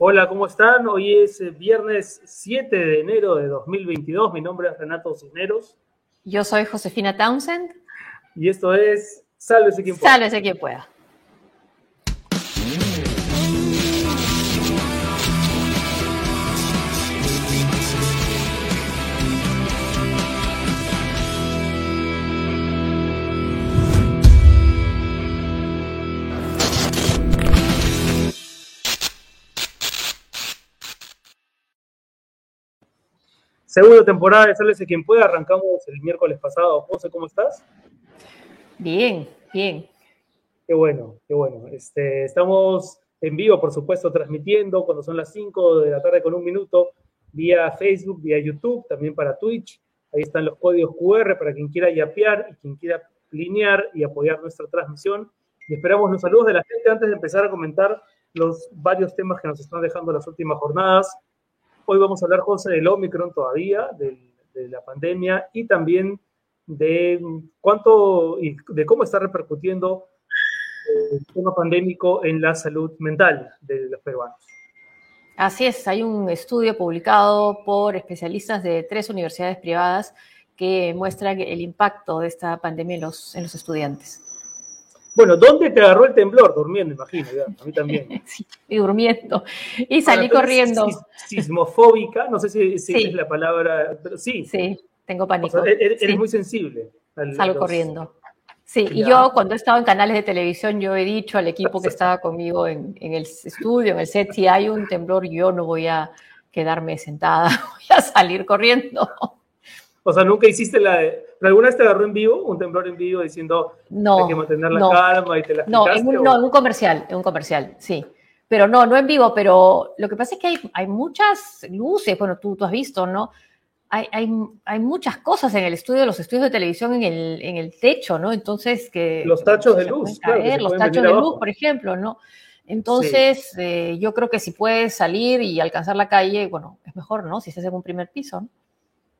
Hola, ¿cómo están? Hoy es eh, viernes 7 de enero de 2022. Mi nombre es Renato Cisneros. Yo soy Josefina Townsend. Y esto es Sálvese quien pueda. Sálvese quien pueda. Segunda temporada de Sálvese quien pueda. Arrancamos el miércoles pasado. José, ¿cómo estás? Bien, bien. Qué bueno, qué bueno. Este, estamos en vivo, por supuesto, transmitiendo cuando son las 5 de la tarde con un minuto, vía Facebook, vía YouTube, también para Twitch. Ahí están los códigos QR para quien quiera yapear y quien quiera linear y apoyar nuestra transmisión. Y esperamos los saludos de la gente antes de empezar a comentar los varios temas que nos están dejando las últimas jornadas. Hoy vamos a hablar, José, del Omicron todavía, de, la pandemia y también de cuánto y de cómo está repercutiendo el tema pandémico en la salud mental de los peruanos. Así es, hay un estudio publicado por especialistas de tres universidades privadas que muestra el impacto de esta pandemia en los estudiantes. Bueno, ¿dónde te agarró el temblor? Durmiendo, imagino, a mí también. Sí, y durmiendo. Y salí corriendo. Sismofóbica, no sé si, si es la palabra, pero sí. Sí, tengo pánico. O sea, eres, muy sensible. Al, Salgo los... corriendo. Sí, ya. y yo cuando he estado en canales de televisión, yo he dicho al equipo que estaba conmigo en, en, el estudio, en el set, si hay un temblor, yo no voy a quedarme sentada, voy a salir corriendo. O sea, nunca hiciste la de... ¿Pero alguna vez te agarró en vivo, un temblor en vivo diciendo no, hay que mantener la no, calma y te la No, en un, o... no, en un comercial, en un comercial, sí. Pero no, no en vivo, pero lo que pasa es que hay, hay muchas luces, bueno, tú, tú has visto, ¿no? Hay, hay, hay, muchas cosas en el estudio, los estudios de televisión en el, en el techo, ¿no? Entonces, que... Los tachos de luz, caer, claro, Los tachos de luz, por ejemplo, ¿no? Entonces, sí. eh, yo creo que si puedes salir y alcanzar la calle, bueno, es mejor, ¿no? Si estás en un primer piso, ¿no?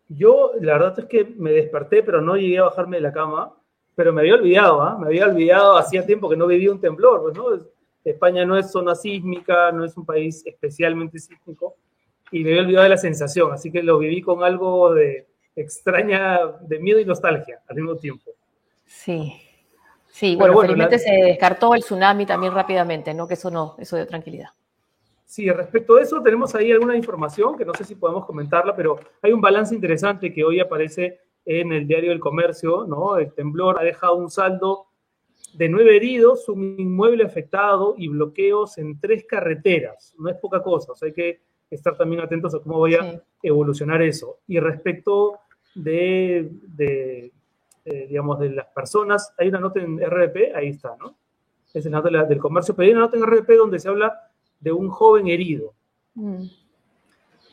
Yo, la verdad es que me desperté, pero no llegué a bajarme de la cama, pero me había olvidado, ¿ah? ¿eh? Me había olvidado, hacía tiempo que no vivía un temblor, pues, ¿no? España no es zona sísmica, no es un país especialmente sísmico, y me había olvidado de la sensación, así que lo viví con algo de extraña, de miedo y nostalgia al mismo tiempo. Sí, sí, bueno, bueno felizmente la... se descartó el tsunami también rápidamente, ¿no? Que eso no, eso dio tranquilidad. Sí, respecto a eso tenemos ahí alguna información que no sé si podemos comentarla, pero hay un balance interesante que hoy aparece en el diario del comercio, ¿no? El temblor ha dejado un saldo de nueve heridos, un inmueble afectado y bloqueos en tres carreteras. No es poca cosa, o sea, hay que estar también atentos a cómo vaya sí. a evolucionar eso. Y respecto de, de eh, digamos, de las personas, hay una nota en RDP, ahí está, ¿no? Es la nota del comercio, pero hay una nota en RDP donde se habla de un joven herido. Mm.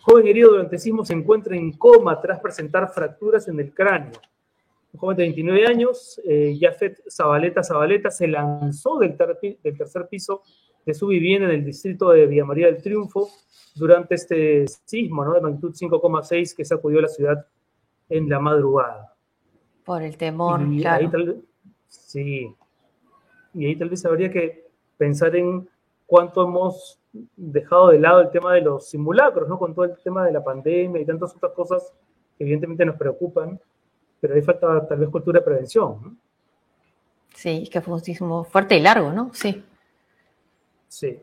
Joven herido durante sismo se encuentra en coma tras presentar fracturas en el cráneo. Un joven de 29 años, eh, Jafet Zabaleta Zabaleta, se lanzó del, ter del, tercer piso de su vivienda en el distrito de Villa María del Triunfo durante este sismo ¿no? de magnitud 5,6 que sacudió la ciudad en la madrugada. Por el temor, y claro. Ahí tal, sí. Y ahí tal vez habría que pensar en cuánto hemos dejado de lado el tema de los simulacros, ¿no? Con todo el tema de la pandemia y tantas otras cosas que evidentemente nos preocupan, pero ahí falta tal vez cultura de prevención. ¿no? Sí, que fue un sismo fuerte y largo, ¿no? Sí. Sí.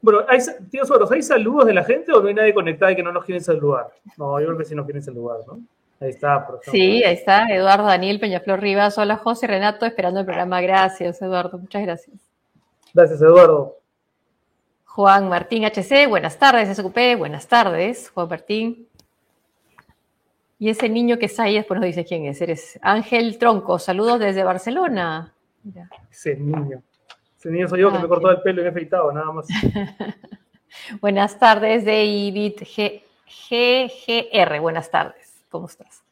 Bueno, hay, tío Soros, ¿hay saludos de la gente o no hay nadie conectado y que no nos quieren saludar? No, yo creo que sí nos quieren saludar, ¿no? Ahí está. Por sí, ahí está. Eduardo Daniel Peñaflor Rivas. Hola, José Renato, esperando el programa. Gracias, Eduardo. Muchas gracias. Gracias, Eduardo. Juan Martín HC, buenas tardes, SQP, buenas tardes, Juan Martín. Y ese niño que está ahí después nos dice quién es. Eres Ángel Tronco, saludos desde Barcelona. Mira. Ese niño. Ese niño soy yo que me cortó el pelo y me he afeitado, nada más. buenas tardes, David G GGR, buenas tardes. ¿Cómo estás?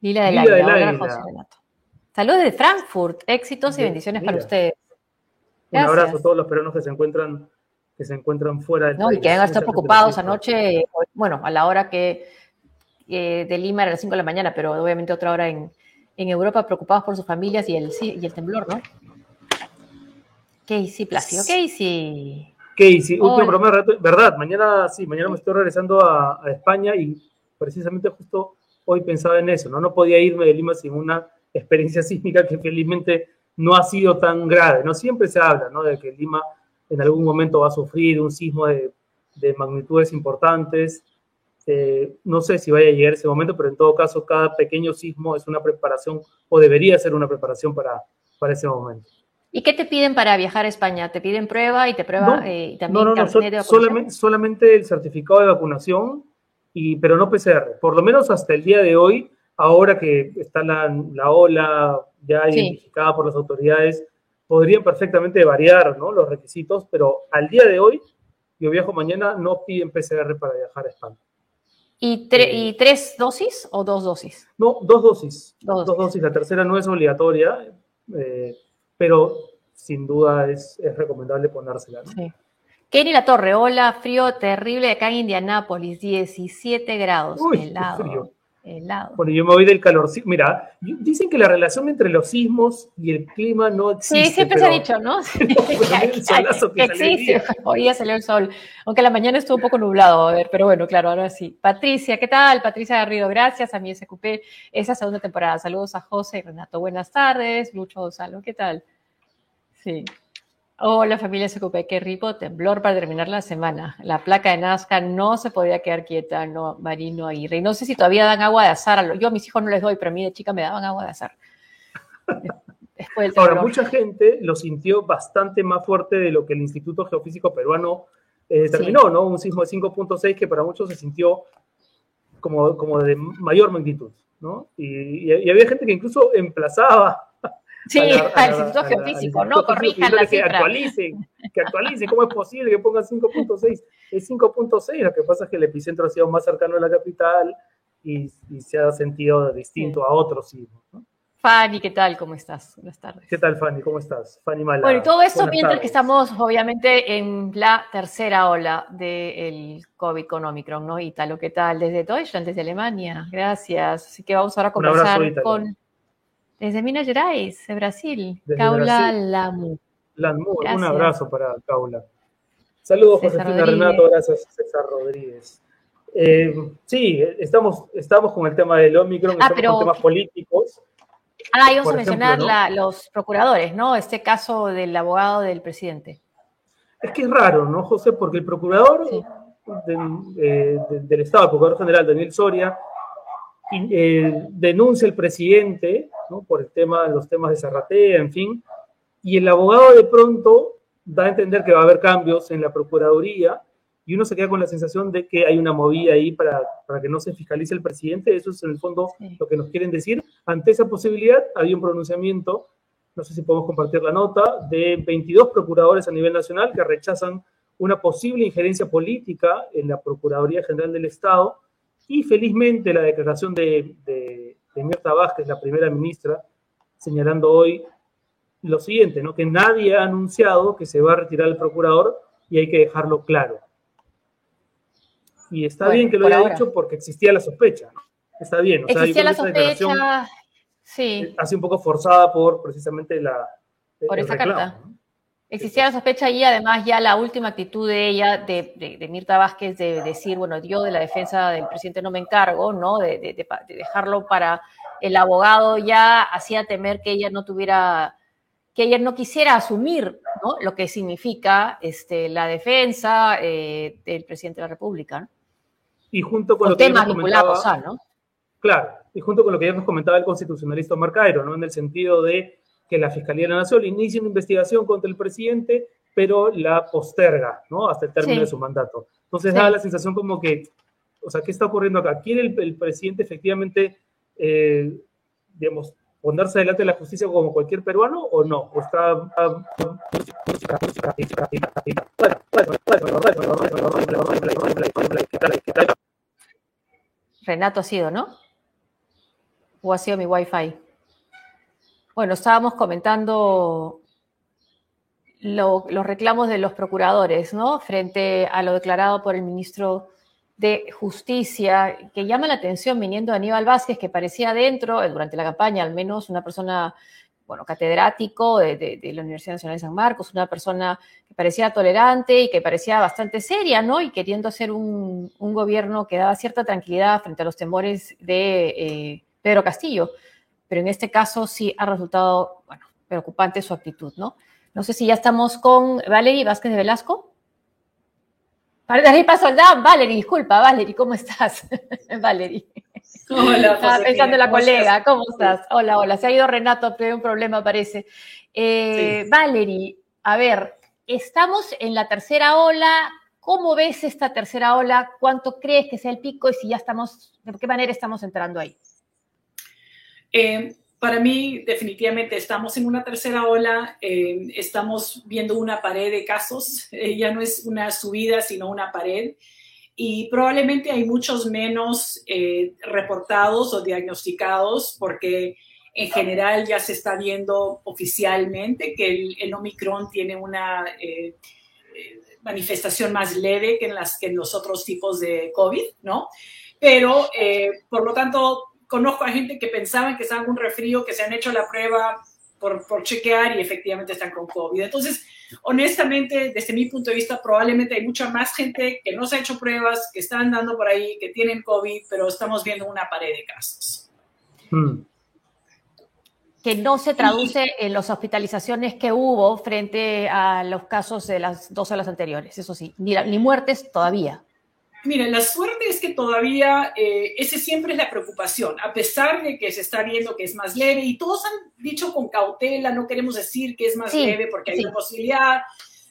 Lila del Lila Águila, del Águila. José Renato. Saludos de Frankfurt, éxitos y bendiciones Mira. para ustedes. Un abrazo a todos los peruanos que se encuentran, que se encuentran fuera del No, país. y que a estar preocupados anoche, bueno, a la hora que eh, de Lima era las 5 de la mañana, pero obviamente otra hora en, en Europa, preocupados por sus familias y el, y el temblor, ¿no? Casey Plácido. Casey. Casey, último programa, verdad, mañana sí, mañana me estoy regresando a, a, España y precisamente justo hoy pensaba en eso, ¿no? No podía irme de Lima sin una experiencia sísmica que felizmente no ha sido tan grave, ¿no? Siempre se habla, ¿no? De que Lima en algún momento va a sufrir un sismo de, de magnitudes importantes. Eh, no sé si vaya a llegar ese momento, pero en todo caso, cada pequeño sismo es una preparación o debería ser una preparación para, para ese momento. ¿Y qué te piden para viajar a España? ¿Te piden prueba y te prueba eh, también no, no, no, solamente, solamente el certificado de vacunación, y, pero no PCR. Por lo menos hasta el día de hoy, ahora que está la, la ola ya identificada por las autoridades, podrían perfectamente variar ¿no? los requisitos, pero al día de hoy, yo viajo mañana, no piden PCR para viajar a España. ¿Y, eh, ¿Y, tres dosis o dos dosis? No, dos dosis. Dos, dosis. La tercera no es obligatoria, eh, pero sin duda es, es recomendable ponérsela. ¿no? Sí. Kenny La Torre, hola, frío terrible acá en Indianápolis, 17 grados, Uy, helado. Frío. Helado. Bueno, yo me voy del calor. Mira, dicen que la relación entre los sismos y el clima no existe. Sí, siempre se ha dicho, ¿no? que, existe. Hoy ya salió el sol, aunque la mañana estuvo un poco nublado, a ver, pero bueno, claro, ahora sí. Patricia, ¿qué tal? Patricia Garrido, gracias a mi SQP, esa segunda temporada. Saludos a José y Renato, buenas tardes. Lucho Gonzalo, ¿qué tal? Sí. Hola familia SQP, qué rico temblor para terminar la semana. La placa de Nazca no se podía quedar quieta, no, Marino Aguirre. Y no sé si todavía dan agua de azar. Yo a mis hijos no les doy, pero a mí de chica me daban agua de azar. Después Ahora, mucha gente lo sintió bastante más fuerte de lo que el Instituto Geofísico Peruano eh, determinó, ¿no? Un sismo de 5.6 que para muchos se sintió como, como de mayor magnitud, ¿no? y había gente que incluso emplazaba Sí, al Instituto Geofísico, no, corrijan la que actualicen, que actualicen, ¿cómo es posible que pongan 5.6? Es 5.6, lo que pasa es que el epicentro ha sido más cercano a la capital y, se ha sentido distinto a otros sismos, ¿no? Fanny, ¿qué tal? ¿Cómo estás? Buenas tardes. ¿Qué tal, Fanny? ¿Cómo estás? Fanny Mala. Bueno, y todo esto mientras que estamos, obviamente, en la tercera ola del COVID con Omicron, ¿no? Italo, ¿qué tal? Desde Deutschland, desde Alemania. Gracias. Así que vamos ahora a conversar con desde Minas Gerais, de Brasil. Caula Lamu. Lamu, un abrazo para Caula. Saludos, Josefina Renato, gracias, César Rodríguez. Eh, sí, estamos, estamos con el tema del Omicron, ah, estamos con temas políticos. Ah, íbamos a mencionar los procuradores, ¿no? Este caso del abogado del presidente. Es que es raro, ¿no, José? Porque el procurador eh, del Estado, el procurador general Daniel Soria, eh, denuncia el presidente ¿no? por el tema, los temas de Zarratea, en fin, y el abogado de pronto da a entender que va a haber cambios en la Procuraduría y uno se queda con la sensación de que hay una movida ahí para, para que no se fiscalice el presidente. Eso es en el fondo lo que nos quieren decir. Ante esa posibilidad había un pronunciamiento, no sé si podemos compartir la nota, de 22 procuradores a nivel nacional que rechazan una posible injerencia política en la Procuraduría General del Estado y felizmente la declaración de, de, Mirta Vázquez, la primera ministra, señalando hoy lo siguiente, ¿no? que nadie ha anunciado que se va a retirar el procurador y hay que dejarlo claro. Y está bien que lo haya dicho porque existía la sospecha. Está bien. existía la sospecha, sí. Hace un poco forzada por precisamente la... Por esa carta. Existía la sospecha y además ya la última actitud de ella, de, Mirta Vázquez, de decir, bueno, yo de la defensa del presidente no me encargo, ¿no? De, dejarlo para el abogado ya hacía temer que ella no tuviera, que ella no quisiera asumir, ¿no? Lo que significa este, la defensa eh, del presidente de la República, ¿no? Y junto con, lo que temas vinculados a, ¿no? Claro, y junto con lo que ya nos comentaba el constitucionalista Marcairo, ¿no? En el sentido de que la Fiscalía de la Nación inicie una investigación contra el presidente, pero la posterga, ¿no? Hasta el término de su mandato. Entonces da la sensación como que, o sea, ¿qué está ocurriendo acá? ¿Quiere el, presidente efectivamente, eh, digamos, ponerse delante de la justicia como cualquier peruano o no? ¿O está... Renato ha sido, ¿no? ¿O ha sido mi wifi? Bueno, estábamos comentando los reclamos de los procuradores, ¿no? Frente a lo declarado por el ministro de Justicia, que llama la atención viniendo de Aníbal Vázquez, que parecía dentro, eh, durante la campaña al menos, una persona bueno, catedrático de, la Universidad Nacional de San Marcos, una persona que parecía tolerante y que parecía bastante seria, ¿no? Y queriendo hacer un, gobierno que daba cierta tranquilidad frente a los temores de eh, Pedro Castillo. Pero en este caso sí ha resultado, bueno, preocupante su actitud, ¿no? No sé si ya estamos con Valerie Vázquez de Velasco. Valerie Soldán, Valerie, disculpa, Valerie, ¿cómo estás? Valerie. Hola, Estaba pensando en la colega, ¿cómo estás? Hola, hola. Se ha ido Renato, pero hay un problema, parece. Eh, Valerie, a ver, estamos en la tercera ola. ¿Cómo ves esta tercera ola? ¿Cuánto crees que sea el pico y si ya estamos, de qué manera estamos entrando ahí? Eh, para mí, definitivamente estamos en una tercera ola, eh, estamos viendo una pared de casos, ya no es una subida, sino una pared y probablemente hay muchos menos eh, reportados o diagnosticados porque en general ya se está viendo oficialmente que el, Omicron tiene una eh, eh, manifestación más leve que en, las, que en los otros tipos de COVID, ¿no? Pero, por lo tanto, conozco a gente que pensaban que estaban con un resfrío, que se han hecho la prueba por, por chequear y efectivamente están con COVID. Entonces, honestamente, desde mi punto de vista, probablemente hay mucha más gente que no se ha hecho pruebas, que están andando por ahí, que tienen COVID, pero estamos viendo una pared de casos. Hmm. Que no se traduce en las hospitalizaciones que hubo frente a los casos de las dos horas anteriores, eso sí, ni, ni muertes todavía. Mira, la suerte es que todavía eh, ese siempre es la preocupación, a pesar de que se está viendo que es más leve y todos han dicho con cautela, no queremos decir que es más leve porque hay una posibilidad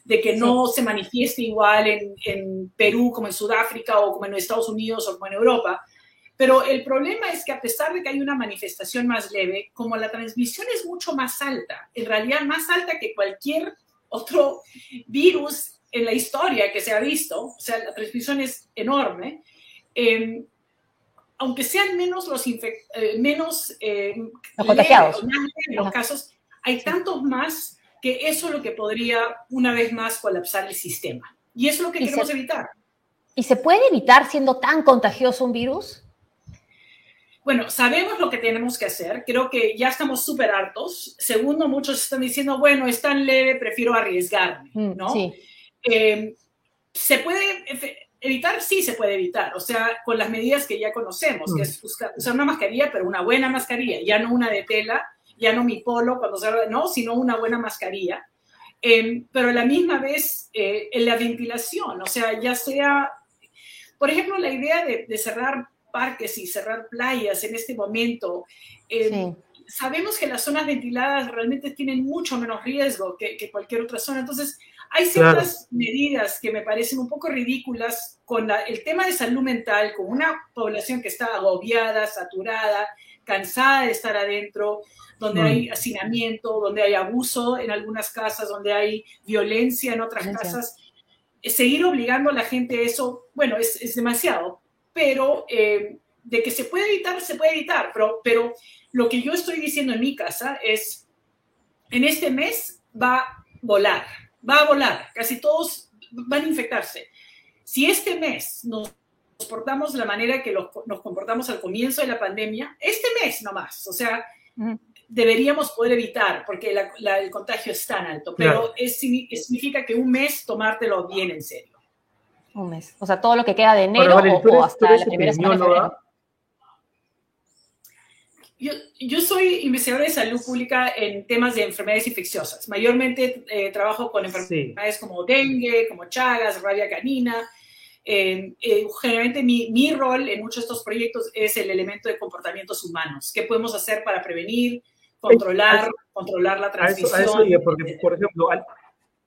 de que no se manifieste igual en, en, Perú como en Sudáfrica o como en Estados Unidos o como en Europa. Pero el problema es que a pesar de que hay una manifestación más leve, como la transmisión es mucho más alta, en realidad más alta que cualquier otro virus en la historia que se ha visto, o sea, la transmisión es enorme, em, aunque sean menos los eh, menos eh, contagiados. en los casos, hay tantos más que eso es lo que podría una vez más colapsar el sistema. Y eso es lo que queremos evitar. ¿Y se puede evitar siendo tan contagioso un virus? Bueno, sabemos lo que tenemos que hacer. Creo que ya estamos súper hartos. Segundo, muchos están diciendo, bueno, es tan leve, prefiero arriesgarme, mm, ¿no? Sí. Eh, ¿Se puede evitar? Sí, se puede evitar. O sea, con las medidas que ya conocemos, que es usar una mascarilla, pero una buena mascarilla, ya no una de tela, ya no mi polo cuando se no, sino una buena mascarilla. Eh, pero a la misma vez, eh, en la ventilación, o sea, ya sea, por ejemplo, la idea de, cerrar parques y cerrar playas en este momento. Sabemos que las zonas ventiladas realmente tienen mucho menos riesgo que, que cualquier otra zona. Entonces, hay ciertas medidas que me parecen un poco ridículas con el tema de salud mental, con una población que está agobiada, saturada, cansada de estar adentro, donde hay mm. hacinamiento, donde hay abuso en algunas casas, donde hay violencia en otras casas. Seguir obligando a la gente a eso, bueno, es, demasiado, pero eh, de que se puede evitar, se puede evitar, pero, pero lo que yo estoy diciendo en mi casa es, en este mes va a volar, va a volar, casi todos van a infectarse. Si este mes nos portamos de la manera que nos comportamos al comienzo de la pandemia, este mes nomás, o sea, deberíamos poder evitar, porque el contagio es tan alto, pero es, significa que un mes tomártelo bien en serio. Un mes, o sea, todo lo que queda de enero o, hasta la primera semana yo, soy investigadora de salud pública en temas de enfermedades infecciosas. Mayormente eh, trabajo con enfermedades como dengue, como chagas, rabia canina. Eh, generalmente mi, mi, rol en muchos de estos proyectos es el elemento de comportamientos humanos. ¿Qué podemos hacer para prevenir, controlar, controlar la transmisión? porque, por ejemplo, al,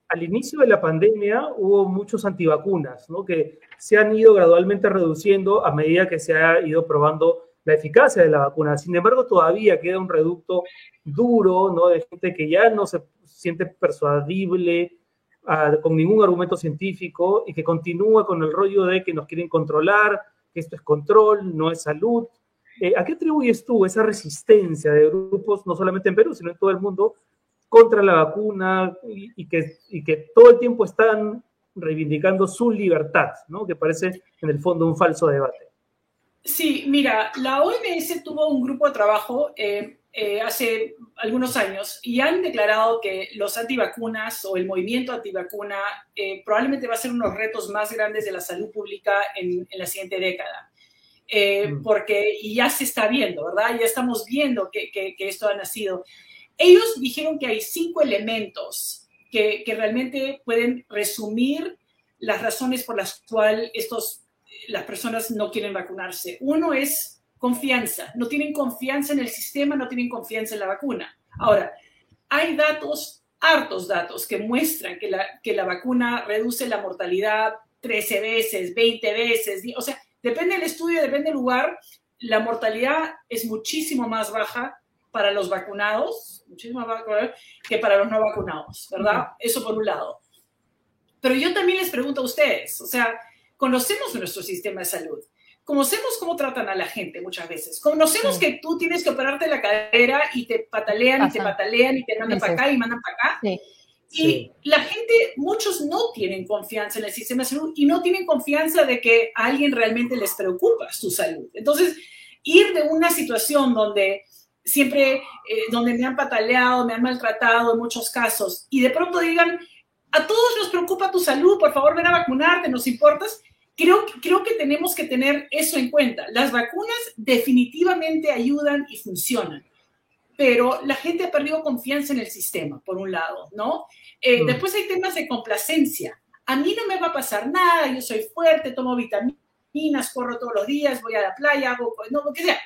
al, inicio de la pandemia hubo muchos antivacunas, ¿no? que se han ido gradualmente reduciendo a medida que se ha ido probando la eficacia de la vacuna. Sin embargo, todavía queda un reducto duro, ¿no? De gente que ya no se siente persuadible con ningún argumento científico y que continúa con el rollo de que nos quieren controlar, que esto es control, no es salud. Eh, ¿A qué atribuyes tú esa resistencia de grupos, no solamente en Perú, sino en todo el mundo, contra la vacuna y, que, y que todo el tiempo están reivindicando su libertad, ¿no? que parece en el fondo un falso debate? Sí, mira, la OMS tuvo un grupo de trabajo. Eh, eh, hace algunos años y han declarado que los antivacunas o el movimiento antivacuna eh, probablemente va a ser uno de los retos más grandes de la salud pública en, la siguiente década. Eh, mm. Porque, y ya se está viendo, ¿verdad? Ya estamos viendo que, que, esto ha nacido. Ellos dijeron que hay cinco elementos que, que realmente pueden resumir las razones por las cuales estos, las personas no quieren vacunarse. Uno es confianza, no tienen confianza en el sistema, no tienen confianza en la vacuna. Ahora, hay datos, hartos datos, que muestran que la, que la vacuna reduce la mortalidad 13 veces, 20 veces, o sea, depende del estudio, depende del lugar, la mortalidad es muchísimo más baja para los vacunados, muchísimo más baja que para los no vacunados, ¿verdad? Eso por un lado. Pero yo también les pregunto a ustedes, o sea, conocemos nuestro sistema de salud conocemos cómo tratan a la gente muchas veces. Conocemos que tú tienes que operarte la cadera y te patalean y te patalean y te mandan para acá y mandan para acá. Y la gente, muchos no tienen confianza en el sistema de salud y no tienen confianza de que a alguien realmente les preocupa su salud. Entonces, ir de una situación donde siempre, eh, donde me han pataleado, me han maltratado en muchos casos, y de pronto digan, a todos nos preocupa tu salud, por favor ven a vacunarte, nos importas, Creo, creo que tenemos que tener eso en cuenta. Las vacunas definitivamente ayudan y funcionan, pero la gente ha perdido confianza en el sistema, por un lado, ¿no? Eh, mm. Después hay temas de complacencia. A mí no me va a pasar nada, yo soy fuerte, tomo vitaminas, corro todos los días, voy a la playa, hago, no, lo que sea.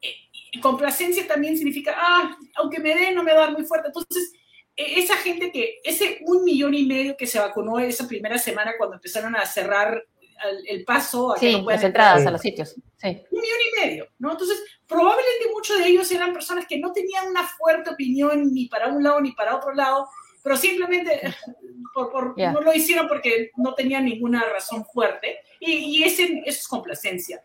Eh, complacencia también significa, ah, aunque me dé, no me va a dar muy fuerte. Entonces, e, esa gente que, ese un millón y medio que se vacunó esa primera semana cuando empezaron a cerrar el, paso a que no las entradas a los sitios. Un millón y medio, ¿no? Entonces, probablemente muchos de ellos eran personas que no tenían una fuerte opinión ni para un lado ni para otro lado, pero simplemente por, no lo hicieron porque no tenían ninguna razón fuerte y, y ese, eso es complacencia.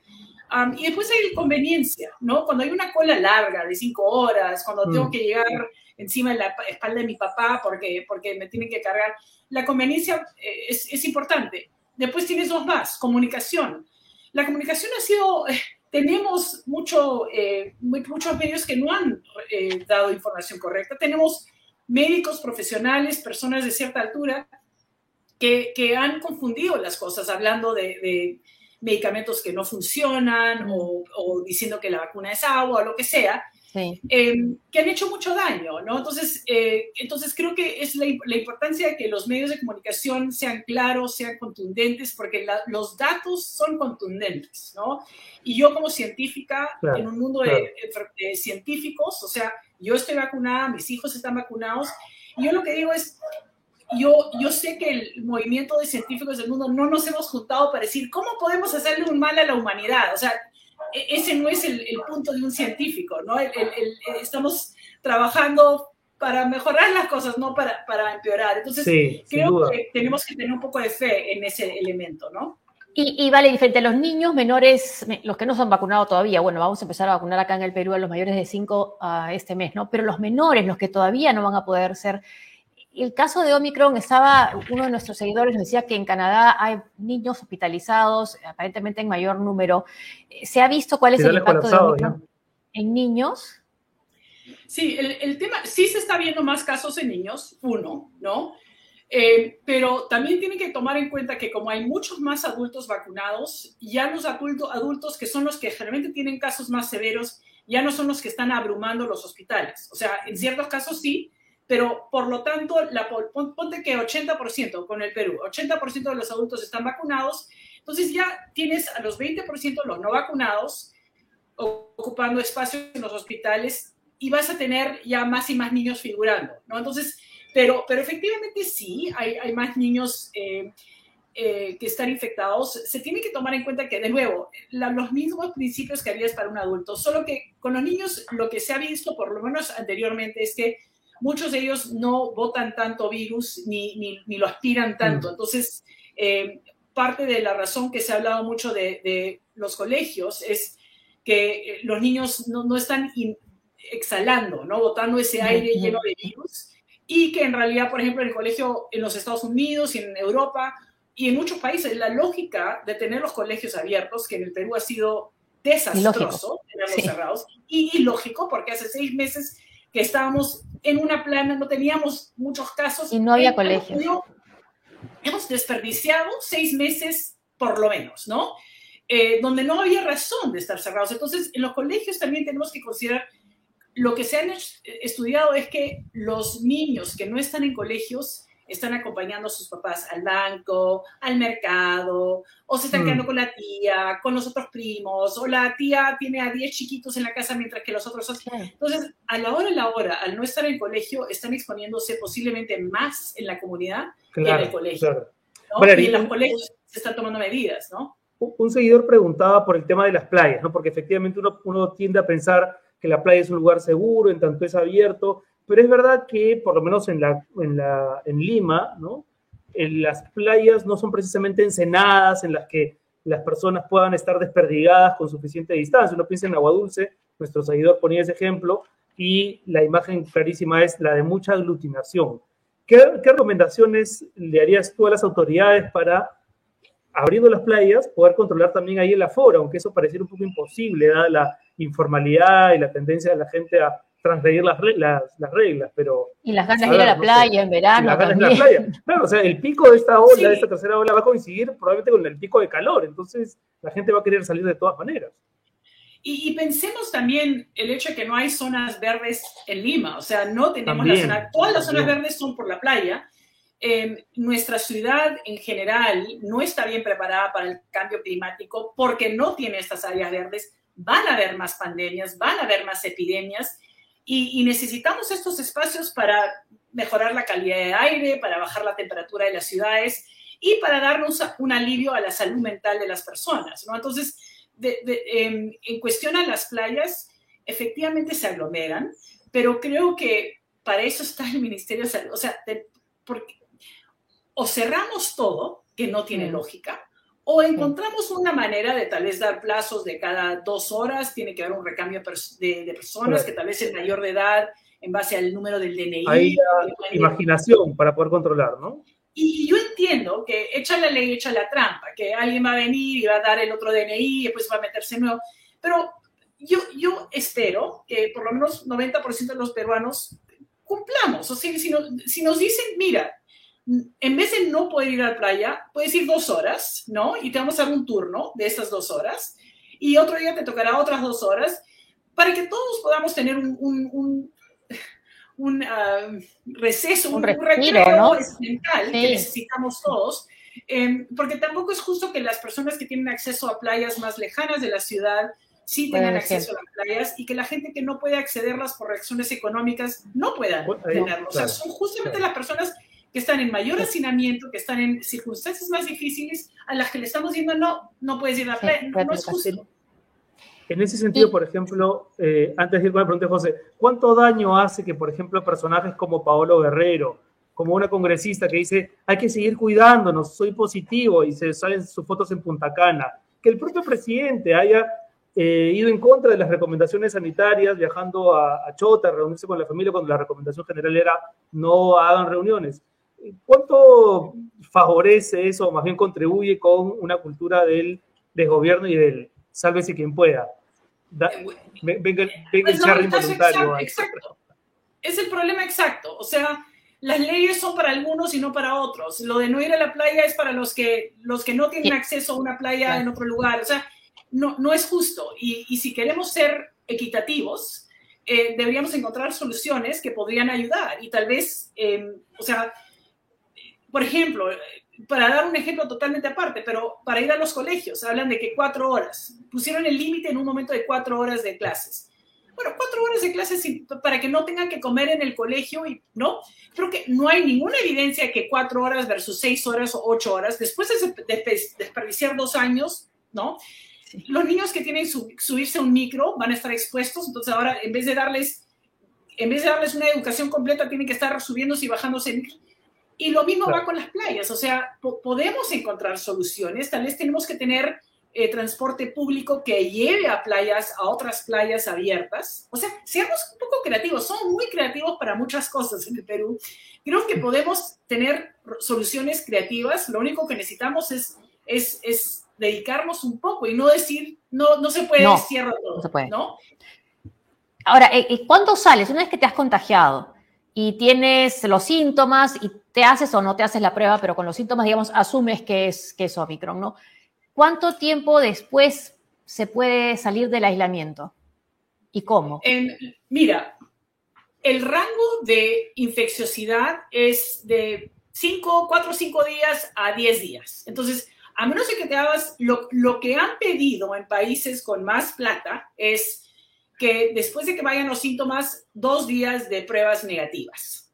y después hay conveniencia, ¿no? Cuando hay una cola larga de cinco horas, cuando tengo mm. que llegar encima de la espalda de mi papá porque, porque me tienen que cargar, la conveniencia eh, es, es importante. Después tienes dos más, comunicación. La comunicación ha sido, eh, tenemos mucho, eh, muchos medios que no han eh, dado información correcta. Tenemos médicos profesionales, personas de cierta altura, que, han confundido las cosas hablando de, de medicamentos que no funcionan o, o, diciendo que la vacuna es agua o lo que sea. Em, que han hecho mucho daño, ¿no? Entonces, eh, entonces creo que es la, importancia de que los medios de comunicación sean claros, sean contundentes, porque los datos son contundentes, ¿no? Y yo como científica, en un mundo de, científicos, o sea, yo estoy vacunada, mis hijos están vacunados, y yo lo que digo es, yo, yo sé que el movimiento de científicos del mundo no nos hemos juntado para decir cómo podemos hacerle un mal a la humanidad. O sea, ese no es el, punto de un científico, ¿no? estamos trabajando para mejorar las cosas, no para, para empeorar. Entonces, creo que tenemos que tener un poco de fe en ese elemento, ¿no? Y, vale, diferente, los niños menores, los que no se han vacunado todavía, bueno, vamos a empezar a vacunar acá en el Perú a los mayores de 5 a este mes, ¿no? Pero los menores, los que todavía no van a poder ser el caso de Omicron estaba, uno de nuestros seguidores nos decía que en Canadá hay niños hospitalizados, aparentemente en mayor número. ¿Se ha visto cuál es el impacto de Omicron en niños? Sí, el, tema, sí se está viendo más casos en niños, uno, ¿no? Eh, pero también tienen que tomar en cuenta que como hay muchos más adultos vacunados, ya los adultos que son los que generalmente tienen casos más severos, ya no son los que están abrumando los hospitales. O sea, en ciertos casos sí, pero por lo tanto, la, ponte que 80% con el Perú, 80% de los adultos están vacunados, entonces ya tienes a los 20% los no vacunados ocupando espacio en los hospitales y vas a tener ya más y más niños figurando, ¿no? Entonces, pero, pero efectivamente sí, hay, hay más niños eh, eh, que están infectados. Se tiene que tomar en cuenta que, de nuevo, los mismos principios que habías para un adulto, solo que con los niños lo que se ha visto, por lo menos anteriormente, es que muchos de ellos no votan tanto virus ni, ni, lo aspiran tanto. Mm. Entonces, eh, parte de la razón que se ha hablado mucho de, los colegios es que eh, los niños no, están exhalando, ¿no? Botando ese aire lleno de virus y que en realidad, por ejemplo, en el colegio en los Estados Unidos y en Europa y en muchos países, la lógica de tener los colegios abiertos, que en el Perú ha sido desastroso tenerlos cerrados y ilógico porque hace seis meses que estábamos en una plana, no teníamos muchos casos. Y no había colegio. Hemos desperdiciado seis meses por lo menos, ¿no? Eh, donde no había razón de estar cerrados. Entonces, en los colegios también tenemos que considerar, lo que se han estudiado es que los niños que no están en colegios están acompañando a sus papás al banco, al mercado, o se están mm. quedando con la tía, con los otros primos, o la tía tiene a 10 chiquitos en la casa mientras que los otros... Entonces, a la hora y la hora, al no estar en colegio, están exponiéndose posiblemente más en la comunidad que en el colegio. y en los colegios se están tomando medidas, ¿no? Un seguidor preguntaba por el tema de las playas, ¿no? Porque efectivamente uno, uno tiende a pensar que la playa es un lugar seguro, en tanto es abierto, pero es verdad que, por lo menos en, la, en, la, en Lima, ¿no? En las playas no son precisamente ensenadas en las que las personas puedan estar desperdigadas con suficiente distancia. Uno piensa en Agua Dulce, nuestro seguidor ponía ese ejemplo, y la imagen clarísima es la de mucha aglutinación. ¿Qué, ¿Qué, recomendaciones le harías tú a las autoridades para, abriendo las playas, poder controlar también ahí el aforo, aunque eso pareciera un poco imposible, dada la informalidad y la tendencia de la gente a transgredir las, las, reglas, pero... Y las ganas de ir a la playa en verano las ganas De la playa. Claro, o sea, el pico de esta ola, de esta tercera ola, va a coincidir probablemente con el pico de calor, entonces la gente va a querer salir de todas maneras. Y, pensemos también el hecho de que no hay zonas verdes en Lima, o sea, no tenemos la zona, todas las zonas verdes son por la playa. Eh, nuestra ciudad en general no está bien preparada para el cambio climático porque no tiene estas áreas verdes. Van a haber más pandemias, van a haber más epidemias y, necesitamos estos espacios para mejorar la calidad de aire, para bajar la temperatura de las ciudades y para darnos un alivio a la salud mental de las personas. ¿no? Entonces, em, en cuestión a las playas, efectivamente se aglomeran, pero creo que para eso está el Ministerio de Salud. O sea, porque, o cerramos todo, que no tiene mm. lógica, o encontramos una manera de tal vez dar plazos de cada dos horas, tiene que haber un recambio de, personas, que tal vez el mayor de edad, en base al número del DNI. Hay imaginación para poder controlar, ¿no? Y yo entiendo que echa la ley, echa la trampa, que alguien va a venir y va a dar el otro DNI y después va a meterse nuevo. Pero yo, yo espero que por lo menos 90% de los peruanos cumplamos. O sea, si, si nos dicen, mira, en vez de no poder ir a la playa, puedes ir dos horas, ¿no? Y te vamos a dar un turno de esas dos horas. Y otro día te tocará otras dos horas para que todos podamos tener un, un, un, ah, receso, un, retiro ¿no? mental que necesitamos todos. Em, porque tampoco es justo que las personas que tienen acceso a playas más lejanas de la ciudad sí tengan acceso a las playas y que la gente que no puede accederlas por reacciones económicas no pueda tenerlo. o sea, son justamente las personas que están en mayor hacinamiento, que están en circunstancias más difíciles, a las que le estamos diciendo, no, no puedes ir a la no, es justo. En ese sentido, por ejemplo, eh, antes de ir con la pregunta José, ¿cuánto daño hace que, por ejemplo, personajes como Paolo Guerrero, como una congresista que dice, hay que seguir cuidándonos, soy positivo, y se salen sus fotos en Punta Cana, que el propio presidente haya eh, ido en contra de las recomendaciones sanitarias, viajando a, a Chota, a reunirse con la familia cuando la recomendación general era no hagan reuniones. ¿Cuánto favorece eso, más bien contribuye con una cultura del desgobierno y del sálvese quien pueda? venga, venga el charro involuntario. Exacto, Es el problema exacto. O sea, las leyes son para algunos y no para otros. Lo de no ir a la playa es para los que, los que no tienen acceso a una playa en otro lugar. O sea, no, no es justo. Y, y si queremos ser equitativos, eh, deberíamos encontrar soluciones que podrían ayudar. Y tal vez, eh, o sea, por ejemplo, para dar un ejemplo totalmente aparte, pero para ir a los colegios, hablan de que cuatro horas, pusieron el límite en un momento de cuatro horas de clases. Bueno, cuatro horas de clases para que no tengan que comer en el colegio y no, creo que no hay ninguna evidencia de que cuatro horas versus seis horas o ocho horas, después de desperdiciar dos años, ¿no? Los niños que tienen que subirse a un micro van a estar expuestos, entonces ahora en vez de darles, en vez de darles una educación completa, tienen que estar subiéndose y bajándose en micro y lo mismo va con las playas, o sea, podemos encontrar soluciones, tal vez tenemos que tener eh, transporte público que lleve a playas, a otras playas abiertas. O sea, seamos un poco creativos, somos muy creativos para muchas cosas en el Perú. Creo que podemos tener soluciones creativas, lo único que necesitamos es, es, es dedicarnos un poco y no decir, no, no se puede, no, cierra todo, no se puede. ¿no? Ahora, eh, eh, ¿cuándo sales? Una vez que te has contagiado y tienes los síntomas y te haces o no te haces la prueba, pero con los síntomas, digamos, asumes que es, que es Omicron, ¿no? ¿Cuánto tiempo después se puede salir del aislamiento? ¿Y cómo? mira, el rango de infecciosidad es de 5, 4 o 5 días a 10 días. Entonces, a menos de que te hagas, lo, lo que han pedido en países con más plata es que después de que vayan los síntomas, dos días de pruebas negativas.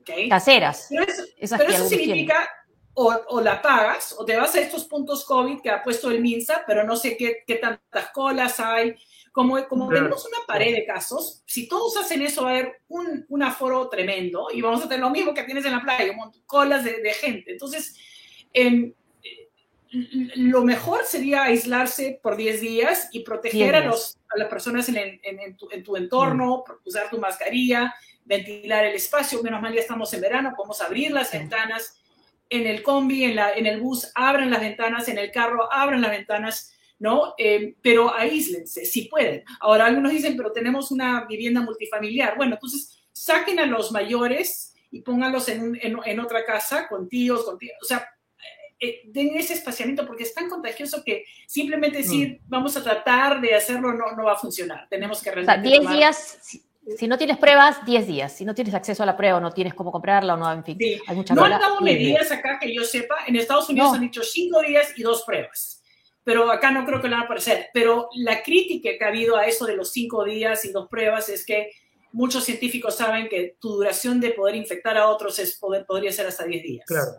¿okay? Caseras. Pero eso, significa o, o, la pagas o te vas a estos puntos COVID que ha puesto el MINSA, pero no sé qué, qué tantas colas hay. Como, como tenemos una pared de casos, si todos hacen eso va a haber un, un aforo tremendo y vamos a tener lo mismo que tienes en la playa, colas de, de gente. Entonces, eh, lo mejor sería aislarse por 10 días y proteger a, los, a las personas en, en, tu, entorno, mm. usar tu mascarilla, ventilar el espacio. Menos mal ya estamos en verano, podemos abrir las ventanas. En el combi, en, la, en el bus, abran las ventanas, en el carro, abran las ventanas, ¿no? Eh, pero aíslense, si pueden. Ahora, algunos dicen, pero tenemos una vivienda multifamiliar. Bueno, entonces saquen a los mayores y pónganlos en, en otra casa con tíos, con tíos. O sea, eh, den ese espaciamiento porque es tan contagioso que simplemente decir mm. vamos a tratar de hacerlo no, no va a funcionar. Tenemos que realmente. O sea, 10 días, si, no tienes pruebas, 10 días. Si no tienes acceso a la prueba o no tienes cómo comprarla o no, en fin. Hay muchas no han dado medidas acá que yo sepa. En Estados Unidos han dicho 5 días y 2 pruebas. Pero acá no creo que lo van a aparecer. Pero la crítica que ha habido a eso de los 5 días y 2 pruebas es que muchos científicos saben que tu duración de poder infectar a otros es, poder, podría ser hasta 10 días. Claro.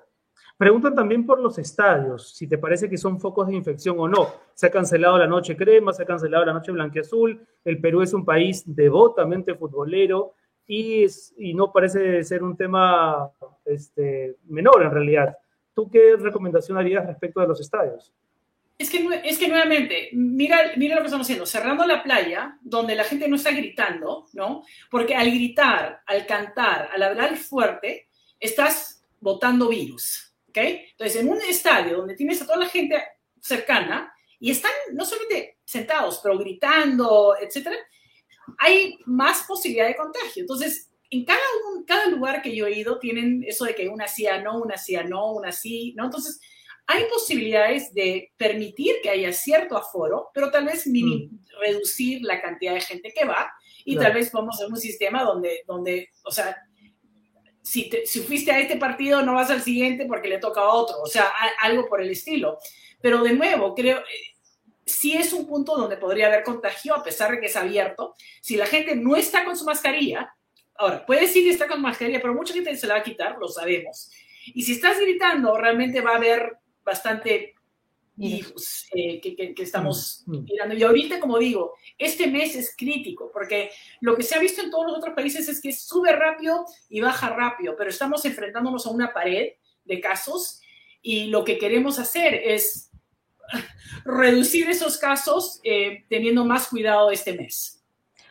Preguntan también por los estadios, si te parece que son focos de infección o no. Se ha cancelado la noche crema, se ha cancelado la noche blanqueazul. El Perú es un país devotamente futbolero y, y no parece ser un tema este, menor en realidad. ¿Tú qué recomendación harías respecto de los estadios? Es que, es que nuevamente, mira, mira lo que estamos haciendo, cerrando la playa, donde la gente no está gritando, ¿no? Porque al gritar, al cantar, al hablar fuerte, estás botando virus. Entonces, en un estadio donde tienes a toda la gente cercana y están no solamente sentados, pero gritando, etcétera, hay más posibilidad de contagio. Entonces, en cada, cada lugar que yo he ido tienen eso de que una sí no, una sí no, una sí, ¿no? Entonces, hay posibilidades de permitir que haya cierto aforo, pero tal vez mm. reducir la cantidad de gente que va y tal vez vamos a un sistema donde, donde, o sea, si, fuiste a este partido no vas al siguiente porque le toca a otro, o sea, algo por el estilo. Pero de nuevo, creo, eh, sí es un punto donde podría haber contagio, a pesar de que es abierto. Si la gente no está con su mascarilla, ahora, puede decir que está con mascarilla, pero mucha gente se la va a quitar, lo sabemos. Y si estás gritando, realmente va a haber bastante eh, que, estamos mm, mm. mirando. Y ahorita, como digo, este mes es crítico, porque lo que se ha visto en todos los otros países es que sube rápido y baja rápido, pero estamos enfrentándonos a una pared de casos y lo que queremos hacer es reducir esos casos eh, teniendo más cuidado este mes.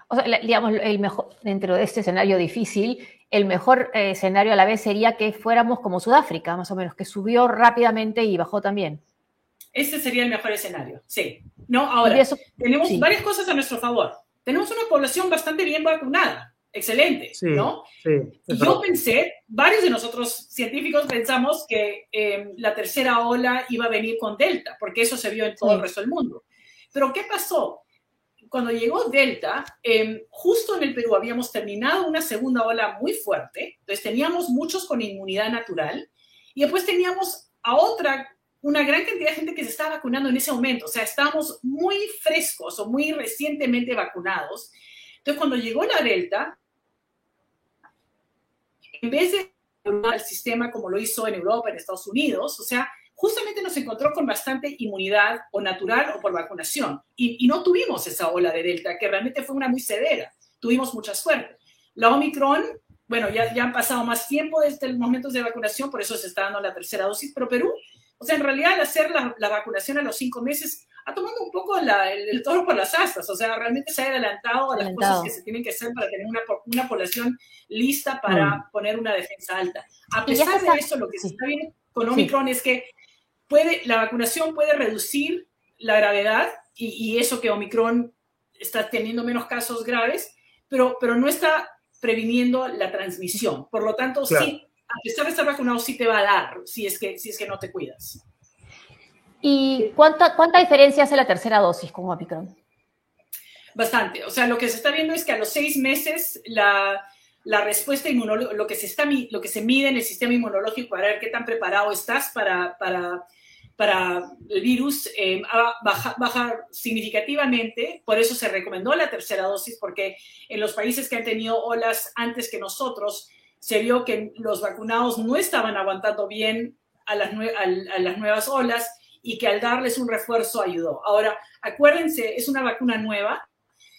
O sea, digamos, el mejor, dentro de este escenario difícil, el mejor eh, escenario a la vez sería que fuéramos como Sudáfrica, más o menos, que subió rápidamente y bajó también. Ese sería el mejor escenario, sí. No, ahora, tenemos varias cosas a nuestro favor. Tenemos una población bastante bien vacunada, excelente, ¿no? Sí, y yo pensé, varios de nosotros científicos pensamos que em, la tercera ola iba a venir con Delta, porque eso se vio en todo el resto del mundo. Pero ¿qué pasó? Cuando llegó Delta, em, justo en el Perú habíamos terminado una segunda ola muy fuerte, entonces teníamos muchos con inmunidad natural, y después teníamos a otra una gran cantidad de gente que se estaba vacunando en ese momento. O sea, estábamos muy frescos o muy recientemente vacunados. Entonces, cuando llegó la Delta, en vez de el sistema como lo hizo en Europa, en Estados Unidos, o sea, justamente nos encontró con bastante inmunidad o natural o por vacunación. Y, no tuvimos esa ola de Delta, que realmente fue una muy severa. Tuvimos mucha suerte. La Omicron, bueno, ya, ya han pasado más tiempo desde los momentos de vacunación, por eso se está dando la tercera dosis, pero Perú o sea, en realidad al hacer la, vacunación a los cinco meses ha tomado un poco el, toro por las astas, o sea, realmente se ha adelantado a las cosas que se tienen que hacer para tener una, una población lista para mm. poner una defensa alta. A pesar de eso, lo que se está viendo con Omicron es que puede, la vacunación puede reducir la gravedad y, eso que Omicron está teniendo menos casos graves, pero, pero no está previniendo la transmisión. Por lo tanto, sí, a pesar de estar vacunado, sí te va a dar si es que, si es que no te cuidas. ¿Y cuánta, cuánta diferencia hace la tercera dosis con Omicron? Bastante. O sea, lo que se está viendo es que a los seis meses la, la respuesta inmunológica, lo que, se está, lo que se mide en el sistema inmunológico para ver qué tan preparado estás para, para, para el virus, eh, baja, baja, significativamente. Por eso se recomendó la tercera dosis, porque en los países que han tenido olas antes que nosotros, se vio que los vacunados no estaban aguantando bien a las, nuevas olas y que al darles un refuerzo ayudó. Ahora, acuérdense, es una vacuna nueva,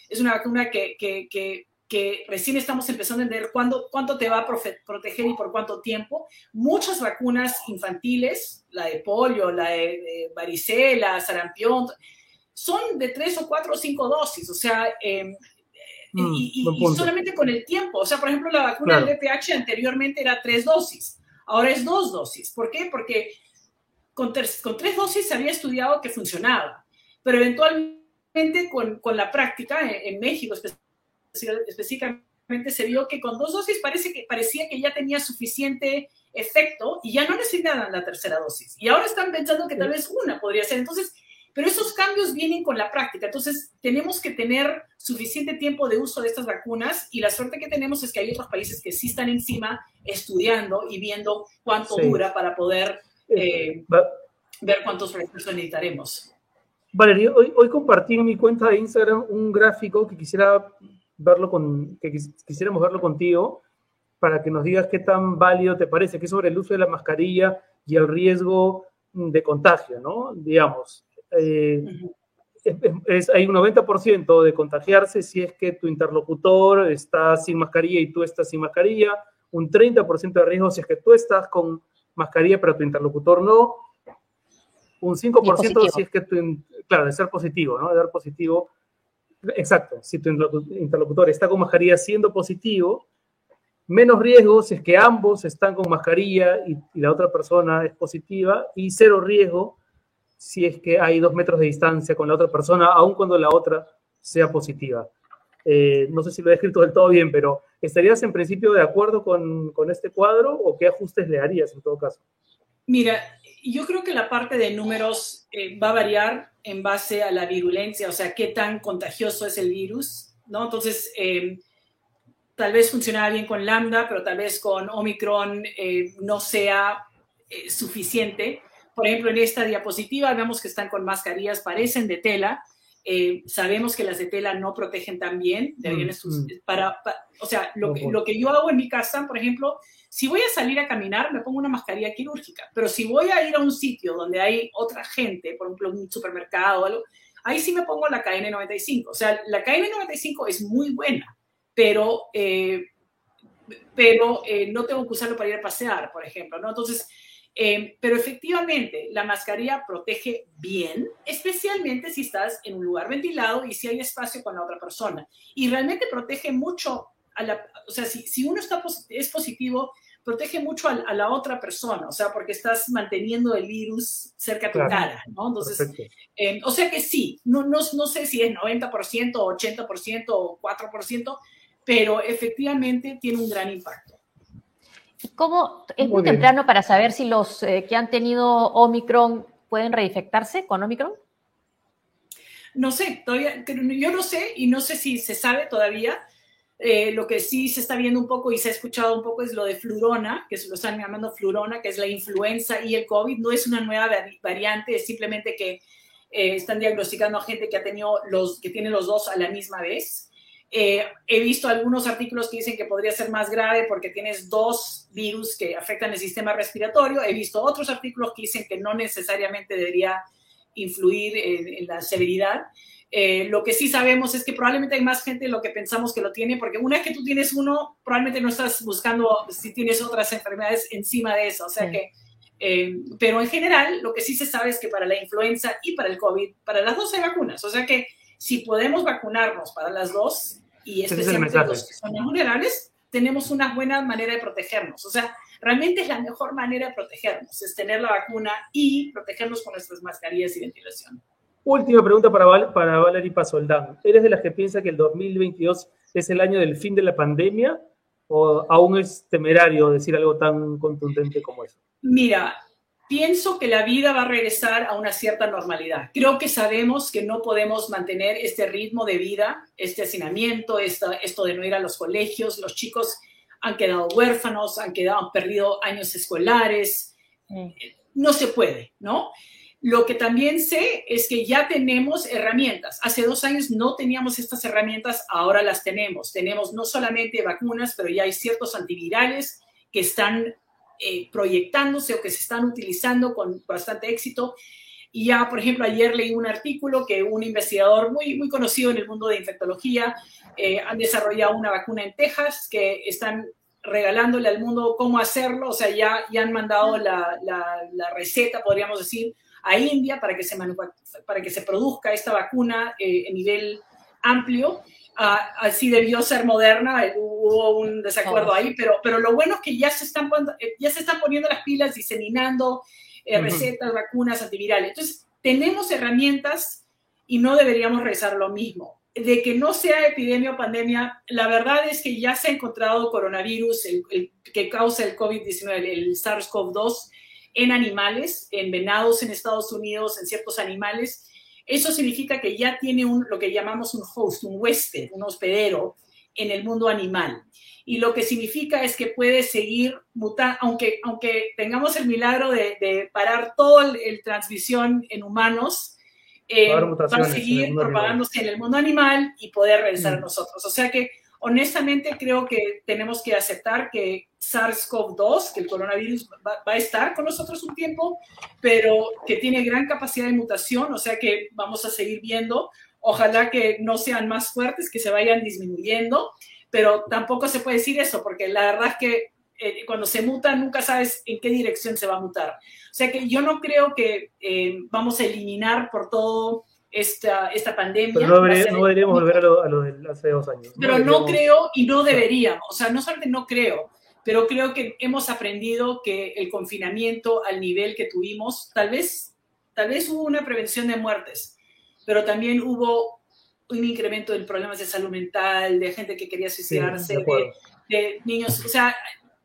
es una vacuna que, que, que, que recién estamos empezando a entender cuándo, cuánto te va a proteger y por cuánto tiempo. Muchas vacunas infantiles, la de polio, la de, varicela, sarampión, son de tres o cuatro o cinco dosis, o sea, em, mm, y, solamente con el tiempo. O sea, por ejemplo, la vacuna del VPH anteriormente era tres dosis, ahora es dos dosis. ¿Por qué? Porque con, con tres dosis se había estudiado que funcionaba, pero eventualmente con, con la práctica en, México específicamente se vio que con dos dosis parece que, parecía que ya tenía suficiente efecto y ya no necesitaban la tercera dosis. Y ahora están pensando que tal vez una podría ser. Entonces, pero esos cambios vienen con la práctica. Entonces, tenemos que tener suficiente tiempo de uso de estas vacunas y la suerte que tenemos es que hay otros países que sí están encima estudiando y viendo cuánto dura para poder eh, ver cuántos refuerzos necesitaremos. Valeria, hoy, hoy compartí en mi cuenta de Instagram un gráfico que quisiera verlo con, que quisiéramos verlo contigo para que nos digas qué tan válido te parece, que es sobre el uso de la mascarilla y el riesgo de contagio, ¿no? Digamos, eh, es, hay un 90% de contagiarse si es que tu interlocutor está sin mascarilla y tú estás sin mascarilla, un 30% de riesgo si es que tú estás con mascarilla pero tu interlocutor no, un 5% si es que tu, claro, de ser positivo, ¿no? De dar positivo. Exacto, si tu interlocutor está con mascarilla siendo positivo, menos riesgo si es que ambos están con mascarilla y, la otra persona es positiva, y cero riesgo si es que hay dos metros de distancia con la otra persona, aun cuando la otra sea positiva. Eh, no sé si lo he escrito del todo bien, pero ¿estarías en principio de acuerdo con, con este cuadro o qué ajustes le harías en todo caso? Mira, yo creo que la parte de números eh, va a variar en base a la virulencia, o sea, qué tan contagioso es el virus, ¿no? Entonces, eh, tal vez funcionaba bien con lambda, pero tal vez con Omicron no sea suficiente. Por ejemplo, en esta diapositiva vemos que están con mascarillas, parecen de tela. sabemos que las de tela no protegen tan bien. Mm, mm. para, o sea, lo lo que yo hago en mi casa, por ejemplo, si voy a salir a caminar, me pongo una mascarilla quirúrgica, pero si voy a ir a un sitio donde hay otra gente, por ejemplo, un supermercado o algo, ahí sí me pongo la KN95. O sea, la KN95 es muy buena, pero, eh, pero eh, no tengo que usarlo para ir a pasear, por ejemplo, ¿no? Entonces, eh, pero efectivamente, la mascarilla protege bien, especialmente si estás en un lugar ventilado y si hay espacio con la otra persona. Y realmente protege mucho a la, o sea, si, si uno está, es positivo, protege mucho a, la otra persona, o sea, porque estás manteniendo el virus cerca de tu cara, ¿no? Entonces, eh, o sea que sí, no, no, no sé si es 90%, 80% o 4%, pero efectivamente tiene un gran impacto. ¿Cómo es muy, temprano para saber si los eh, que han tenido Omicron pueden reinfectarse con Omicron? No sé, todavía, yo no sé y no sé si se sabe todavía. Eh, lo que sí se está viendo un poco y se ha escuchado un poco es lo de flurona, que se lo están llamando flurona, que es la influenza y el COVID. No es una nueva variante, es simplemente que eh, están diagnosticando a gente que ha tenido los, que tiene los dos a la misma vez. Eh, he visto algunos artículos que dicen que podría ser más grave porque tienes dos virus que afectan el sistema respiratorio. He visto otros artículos que dicen que no necesariamente debería influir en la severidad. Eh, lo que sí sabemos es que probablemente hay más gente de lo que pensamos que lo tiene, porque una vez que tú tienes uno, probablemente no estás buscando si tienes otras enfermedades encima de eso. O sea que, eh, pero en general, lo que sí se sabe es que para la influenza y para el COVID, para las dos hay vacunas. O sea que si podemos vacunarnos para las dos y especialmente los que son vulnerables, tenemos una buena manera de protegernos. O sea, realmente es la mejor manera de protegernos, es tener la vacuna y protegernos con nuestras mascarillas y ventilación. Última pregunta para, para Valerie Pasoldán. ¿Eres de las que piensa que el 2022 es el año del fin de la pandemia o aún es temerario decir algo tan contundente como eso? Mira, pienso que la vida va a regresar a una cierta normalidad. Creo que sabemos que no podemos mantener este ritmo de vida, este hacinamiento, esto, esto de no ir a los colegios. Los chicos han quedado huérfanos, han quedado, han perdido años escolares. No se puede, ¿no? Lo que también sé es que ya tenemos herramientas. Hace dos años no teníamos estas herramientas, ahora las tenemos. Tenemos no solamente vacunas, pero ya hay ciertos antivirales que están eh, proyectándose o que se están utilizando con bastante éxito. Y ya, por ejemplo, ayer leí un artículo que un investigador muy, muy conocido en el mundo de infectología eh, han desarrollado una vacuna en Texas que están regalándole al mundo cómo hacerlo. O sea, ya, ya han mandado la, la, receta, podríamos decir, a India para que se, para que se produzca esta vacuna eh, en nivel amplio así debió ser moderna, eh, hubo un desacuerdo ahí, pero, pero lo bueno es que ya se están, eh, ya se están poniendo las pilas, diseminando eh, recetas, vacunas, antivirales. Entonces, tenemos herramientas y no deberíamos rezar lo mismo. De que no sea epidemia o pandemia, la verdad es que ya se ha encontrado coronavirus el, que causa el COVID-19, el SARS-CoV-2, en animales, en venados en Estados Unidos, en ciertos animales, eso significa que ya tiene un, lo que llamamos un host, un huésped, un hospedero en el mundo animal. Y lo que significa es que puede seguir mutando, aunque, aunque tengamos el milagro de, parar toda la transmisión en humanos, eh, va a seguir propagándose en el mundo animal y poder regresar a mm. nosotros. O sea que honestamente creo que tenemos que aceptar que SARS-CoV-2, que el coronavirus va, a estar con nosotros un tiempo, pero que tiene gran capacidad de mutación, o sea que vamos a seguir viendo. Ojalá que no sean más fuertes, que se vayan disminuyendo, pero tampoco se puede decir eso, porque la verdad es que eh, cuando se muta nunca sabes en qué dirección se va a mutar. O sea que yo no creo que eh, vamos a eliminar por todo esta, esta pandemia. Pero no, deberíamos volver a lo, de hace dos años. Pero no, creo y no deberíamos. O sea, no solamente no creo, pero creo que hemos aprendido que el confinamiento al nivel que tuvimos, tal vez, tal vez hubo una prevención de muertes, pero también hubo un incremento de problemas de salud mental, de gente que quería suicidarse, de, niños, o sea,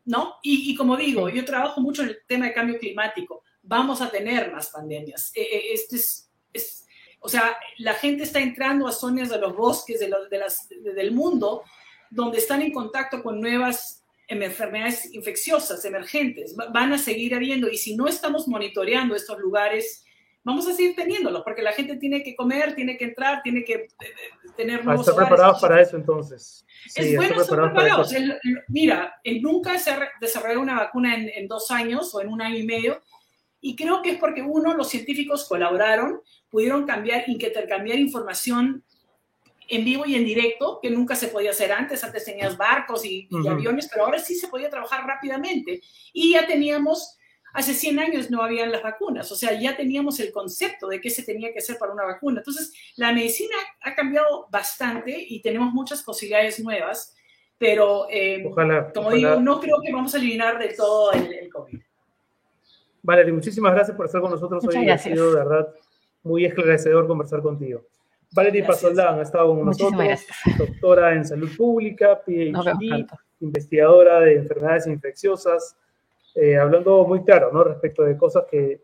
¿no? Y, como digo, yo trabajo mucho en el tema de cambio climático. Vamos a tener más pandemias. E, e, este es, es o sea, la gente está entrando a zonas de los bosques de, las, del mundo donde están en contacto con nuevas enfermedades infecciosas emergentes. Van a seguir habiendo y si no estamos monitoreando estos lugares, vamos a seguir teniéndolos porque la gente tiene que comer, tiene que entrar, tiene que eh, eh, tener nuevos Estar preparados para eso entonces. es bueno estar preparados. mira, nunca se ha desarrollado una vacuna en, en dos años o en un año y medio y creo que es porque uno, los científicos colaboraron, pudieron cambiar, intercambiar información en vivo y en directo, que nunca se podía hacer antes. Antes tenías barcos y, aviones, pero ahora sí se podía trabajar rápidamente. Y ya teníamos, hace 100 años no habían las vacunas, o sea, ya teníamos el concepto de qué se tenía que hacer para una vacuna. Entonces, la medicina ha cambiado bastante y tenemos muchas posibilidades nuevas, pero eh, como digo, no creo que vamos a eliminar de todo el, el COVID. Valerie, muchísimas gracias por estar con nosotros hoy. Ha sido de verdad muy esclarecedor conversar contigo. Valerie Pasoldán ha estado con nosotros, doctora en salud pública, PhD, investigadora de enfermedades infecciosas, eh, hablando muy claro ¿no? respecto de cosas que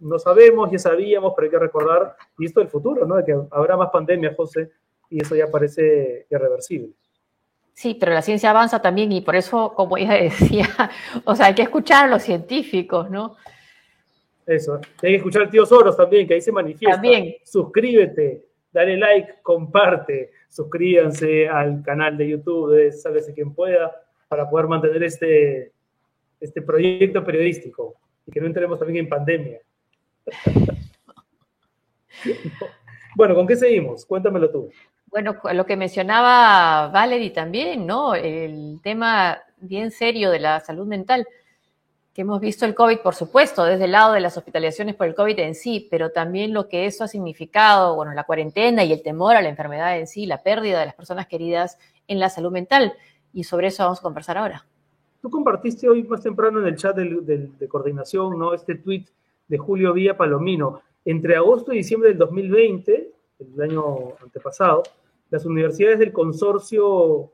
no sabemos, ya sabíamos, pero hay que recordar, y esto del futuro, ¿no? de que habrá más pandemia, José, y eso ya parece irreversible. Sí, pero la ciencia avanza también y por eso, como ella decía, o sea, hay que escuchar a los científicos, ¿no? Eso, hay que escuchar al tío Soros también, que ahí se manifiesta. También. Suscríbete, dale like, comparte, suscríbanse al canal de YouTube de Sálvese quien pueda para poder mantener este, este proyecto periodístico y que no entremos también en pandemia. bueno, ¿con qué seguimos? Cuéntamelo tú. Bueno, lo que mencionaba Valerie también, ¿no? El tema bien serio de la salud mental, que hemos visto el COVID, por supuesto, desde el lado de las hospitalizaciones por el COVID en sí, pero también lo que eso ha significado, bueno, la cuarentena y el temor a la enfermedad en sí, la pérdida de las personas queridas en la salud mental. y sobre eso vamos a conversar ahora. Tú compartiste hoy más temprano en el chat de coordinación, ¿no? Este tweet de Julio Villa Palomino. Entre agosto y diciembre del 2020, el año antepasado, las universidades del consorcio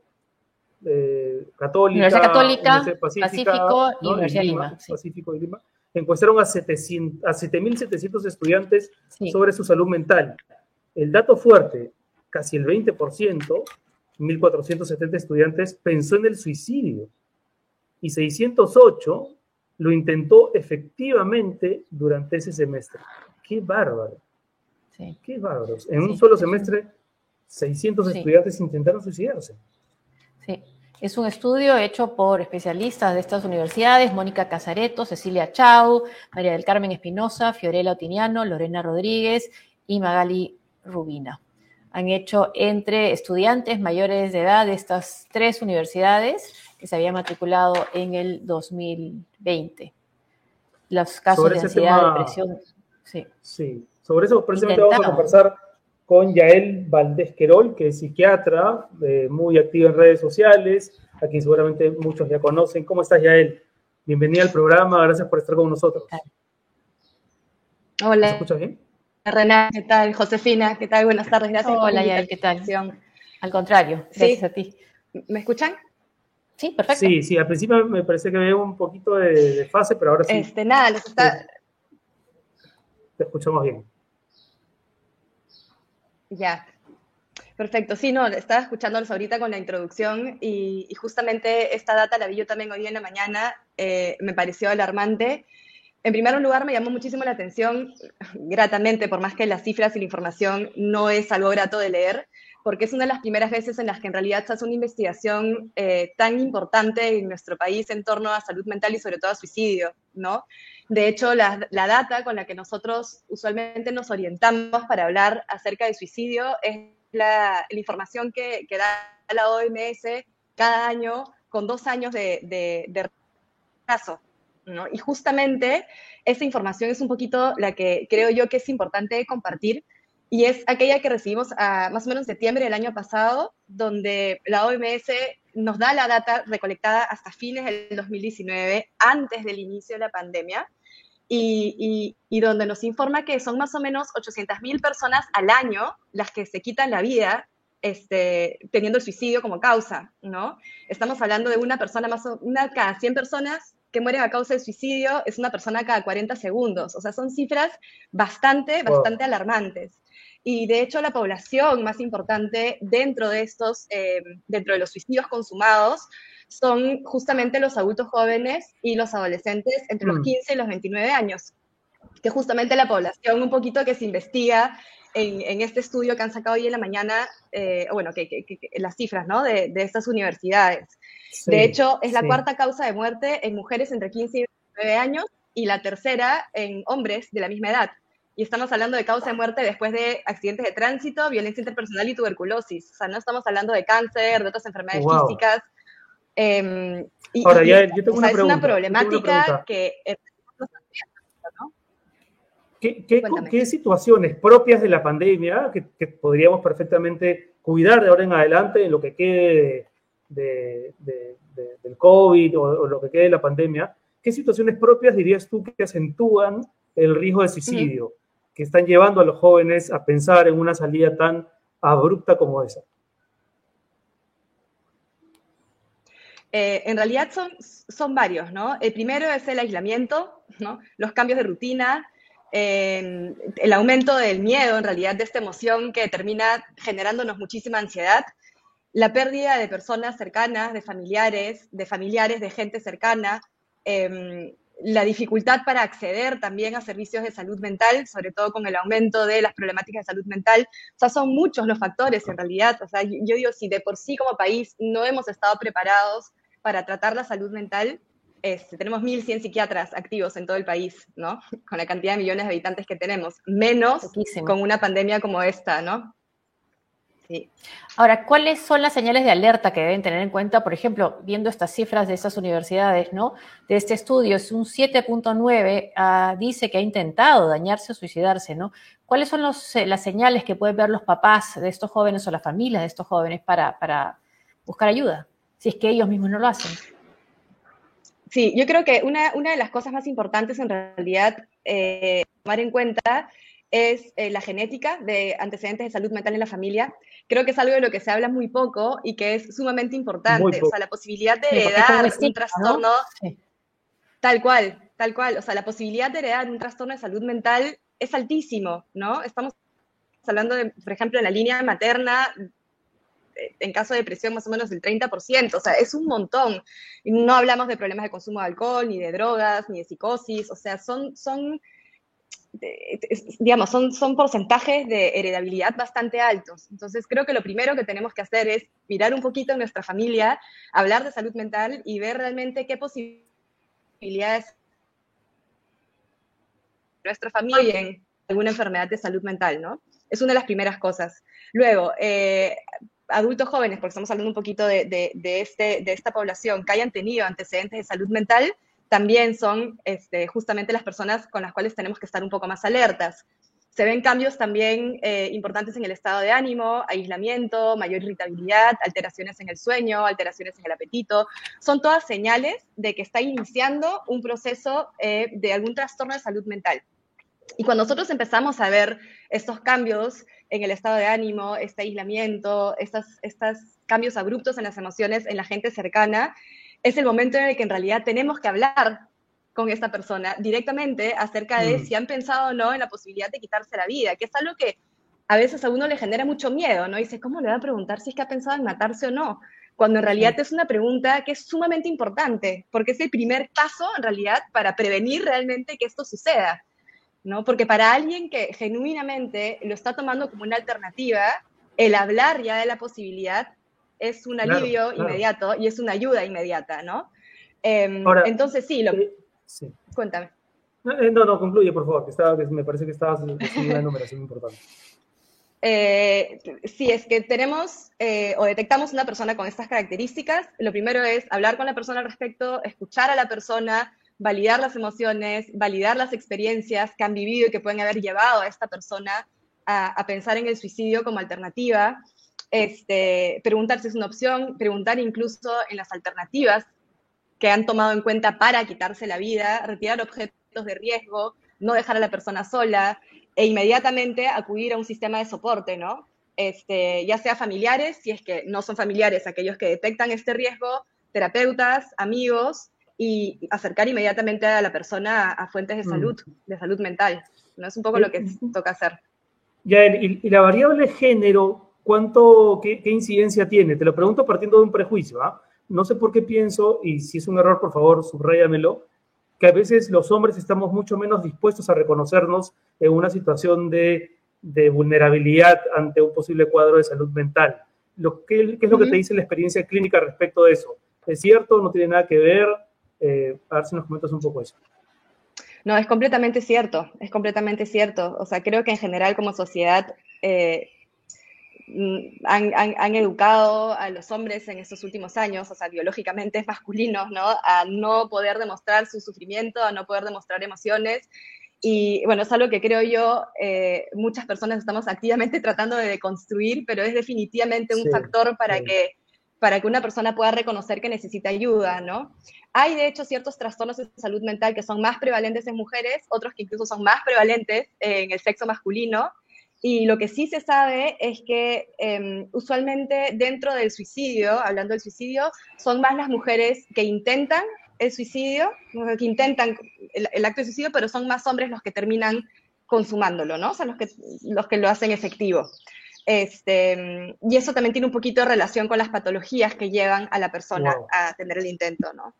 eh, católica, Universidad Católica, Pacífico y Universidad de Lima, Pacífico y Lima, encuestaron a 7.700 estudiantes sobre su salud mental. El dato fuerte, casi el 20%, 1.470 estudiantes, pensó en el suicidio y 608 lo intentó efectivamente durante ese semestre. ¡Qué bárbaro! ¡Qué bárbaro! En un solo semestre, 600 estudiantes intentaron suicidarse. Sí. Es un estudio hecho por especialistas de estas universidades, Mónica Casareto, Cecilia Chau, María del Carmen Espinosa, Fiorella Otiniano, Lorena Rodríguez y Magali Rubina. Han hecho entre estudiantes mayores de edad de estas tres universidades que se habían matriculado en el 2020. Los casos de ansiedad, depresión. Sí. sí. Sobre eso precisamente vamos a conversar con Yael Valdés Querol, que es psiquiatra, eh, muy activa en redes sociales, a quien seguramente muchos ya conocen. ¿Cómo estás, Yael? Bienvenida al programa, gracias por estar con nosotros. Hola. ¿Me escuchas bien? Renata, ¿qué tal? Josefina, ¿qué tal? Buenas tardes, gracias. Hola, Yael, ¿qué tal? Al contrario, gracias a ti. ¿Me escuchan? Sí, perfecto. Sí, sí, al principio me parece que veo un poquito de, fase, pero ahora sí. Este, nada, les está... Te escuchamos bien. Ya. Perfecto, sí, no, estaba escuchándolos ahorita con la introducción y, justamente esta data la vi yo también hoy en la mañana, eh, me pareció alarmante. En primer lugar, me llamó muchísimo la atención, gratamente, por más que las cifras y la información no es algo grato de leer, porque es una de las primeras veces en las que en realidad se hace una investigación eh, tan importante en nuestro país en torno a salud mental y sobre todo a suicidio, ¿no? De hecho, la, data con la que nosotros usualmente nos orientamos para hablar acerca de suicidio es la, información que, da la OMS cada año con dos años de, de, ¿no? Y justamente esa información es un poquito la que creo yo que es importante compartir y es aquella que recibimos a más o menos en septiembre del año pasado, donde la OMS nos da la data recolectada hasta fines del 2019, antes del inicio de la pandemia, y, donde nos informa que son más o menos 800.000 personas al año las que se quitan la vida este, teniendo el suicidio como causa, ¿no? Estamos hablando de una persona más o una cada 100 personas que mueren a causa de suicidio es una persona cada 40 segundos. O sea, son cifras bastante, bastante alarmantes. Y de hecho, la población más importante dentro de estos, eh, dentro de los suicidios consumados, son justamente los adultos jóvenes y los adolescentes entre los 15 mm. y los 29 años, que justamente la población un poquito que se investiga en, este estudio que han sacado hoy en la mañana, eh, bueno, que, las cifras ¿no? de, estas universidades. de hecho, es la cuarta causa de muerte en mujeres entre 15 y 29 años y la tercera en hombres de la misma edad. Y estamos hablando de causa de muerte después de accidentes de tránsito, violencia interpersonal y tuberculosis. O sea, no estamos hablando de cáncer, de otras enfermedades físicas. Em, Ahora, ya, yo tengo una Es una problemática que... ¿Qué, situaciones propias de la pandemia que, podríamos perfectamente cuidar de ahora en adelante en lo que quede de, del COVID o, lo que quede de la pandemia? ¿Qué situaciones propias dirías tú que acentúan el riesgo de suicidio, que están llevando a los jóvenes a pensar en una salida tan abrupta como esa? Eh, en realidad son, son varios, ¿no? El primero es el aislamiento, ¿no? Los cambios de rutina, el aumento del miedo, en realidad, de esta emoción que termina generándonos muchísima ansiedad, la pérdida de personas cercanas, de familiares, de familiares, de gente cercana, em, la dificultad para acceder también a servicios de salud mental, sobre todo con el aumento de las problemáticas de salud mental. O sea, son muchos los factores en realidad. O sea, yo digo, si de por sí como país no hemos estado preparados para tratar la salud mental, este, tenemos 1.100 psiquiatras activos en todo el país, ¿no? Con la cantidad de millones de habitantes que tenemos, menos con una pandemia como esta, ¿no? Sí. Ahora, ¿cuáles son las señales de alerta que deben tener en cuenta? Por ejemplo, viendo estas cifras de esas universidades, ¿no? De este estudio, es un 7.9 ah, dice que ha intentado dañarse o suicidarse, ¿no? ¿Cuáles son eh, las señales que pueden ver los papás de estos jóvenes o la familia de estos jóvenes para, para buscar ayuda? si es que ellos mismos no lo hacen. Sí, yo creo que una, una de las cosas más importantes en realidad eh, tomar en cuenta es eh, la genética de antecedentes de salud mental en la familia. Creo que es algo de lo que se habla muy poco y que es sumamente importante. O sea, la posibilidad de heredar un trastorno, tal cual, tal cual. O sea, la posibilidad de heredar un trastorno de salud mental es altísimo, ¿no? Estamos hablando, de, por ejemplo, en la línea materna, eh, en caso de depresión más o menos del 30%, o sea, es un montón. No hablamos de problemas de consumo de alcohol, ni de drogas, ni de psicosis, o sea, son, son digamos, son, son porcentajes de heredabilidad bastante altos. Entonces, creo que lo primero que tenemos que hacer es mirar un poquito en nuestra familia, hablar de salud mental y ver realmente qué posibilidades nuestra familia en alguna enfermedad de salud mental, ¿no? Es una de las primeras cosas. Luego, eh, adultos jóvenes, porque estamos hablando un poquito de, de, este, de esta población, que hayan tenido antecedentes de salud mental, también son este, justamente las personas con las cuales tenemos que estar un poco más alertas. Se ven cambios también eh, importantes en el estado de ánimo, aislamiento, mayor irritabilidad, alteraciones en el sueño, alteraciones en el apetito. Son todas señales de que está iniciando un proceso eh, de algún trastorno de salud mental. Y cuando nosotros empezamos a ver estos cambios en el estado de ánimo, este aislamiento, estos, cambios abruptos en las emociones en la gente cercana, es el momento en el que en realidad tenemos que hablar con esta persona directamente acerca de mm. si han pensado o no en la posibilidad de quitarse la vida, que es algo que a veces a uno le genera mucho miedo, ¿no? Dice, ¿cómo le va a preguntar si es que ha pensado en matarse o no? Cuando en realidad es una pregunta que es sumamente importante, porque es el primer paso en realidad para prevenir realmente que esto suceda, ¿no? Porque para alguien que genuinamente lo está tomando como una alternativa, el hablar ya de la posibilidad es un alivio inmediato y es una ayuda inmediata, ¿no? Em, entonces, sí, lo... Sí. Cuéntame. Eh, no, no, concluye, por favor, que, estaba, me parece que estabas haciendo una enumeración importante. Eh, si es que tenemos eh, o detectamos una persona con estas características, lo primero es hablar con la persona al respecto, escuchar a la persona, validar las emociones, validar las experiencias que han vivido y que pueden haber llevado a esta persona a pensar en el suicidio como alternativa este, preguntar si es una opción, preguntar incluso en las alternativas que han tomado en cuenta para quitarse la vida, retirar objetos de riesgo, no dejar a la persona sola e inmediatamente acudir a un sistema de soporte, ¿no? Este, ya sea familiares, si es que no son familiares aquellos que detectan este riesgo, terapeutas, amigos, y acercar inmediatamente a la persona a, fuentes de mm. salud, de salud mental. ¿no? Es un poco lo que toca hacer. Ya, y, y la variable género, ¿cuánto, qué, incidencia tiene? Te lo pregunto partiendo de un prejuicio, ¿ah? No sé por qué pienso, y si es un error, por favor, subrayamelo, que a veces los hombres estamos mucho menos dispuestos a reconocernos en una situación de, vulnerabilidad ante un posible cuadro de salud mental. Lo, ¿qué, es lo que te dice la experiencia clínica respecto de eso? ¿Es cierto? ¿No tiene nada que ver? Eh, a ver si nos comentas un poco eso. No, es completamente cierto, es completamente cierto. O sea, creo que en general como sociedad eh, Mm, han, educado a los hombres en estos últimos años, o sea, biológicamente masculinos, ¿no? A no poder demostrar su sufrimiento, a no poder demostrar emociones. Y bueno, es algo que creo yo, eh, muchas personas estamos activamente tratando de deconstruir, pero es definitivamente un factor para, que, para que una persona pueda reconocer que necesita ayuda, ¿no? Hay de hecho ciertos trastornos de salud mental que son más prevalentes en mujeres, otros que incluso son más prevalentes en el sexo masculino, y lo que sí se sabe es que em, usualmente dentro del suicidio, hablando del suicidio, son más las mujeres que intentan el suicidio, que intentan el, acto de suicidio, pero son más hombres los que terminan consumándolo, ¿no? O sea, los que, los que lo hacen efectivo. Este, y eso también tiene un poquito de relación con las patologías que llevan a la persona a tener el intento, ¿no?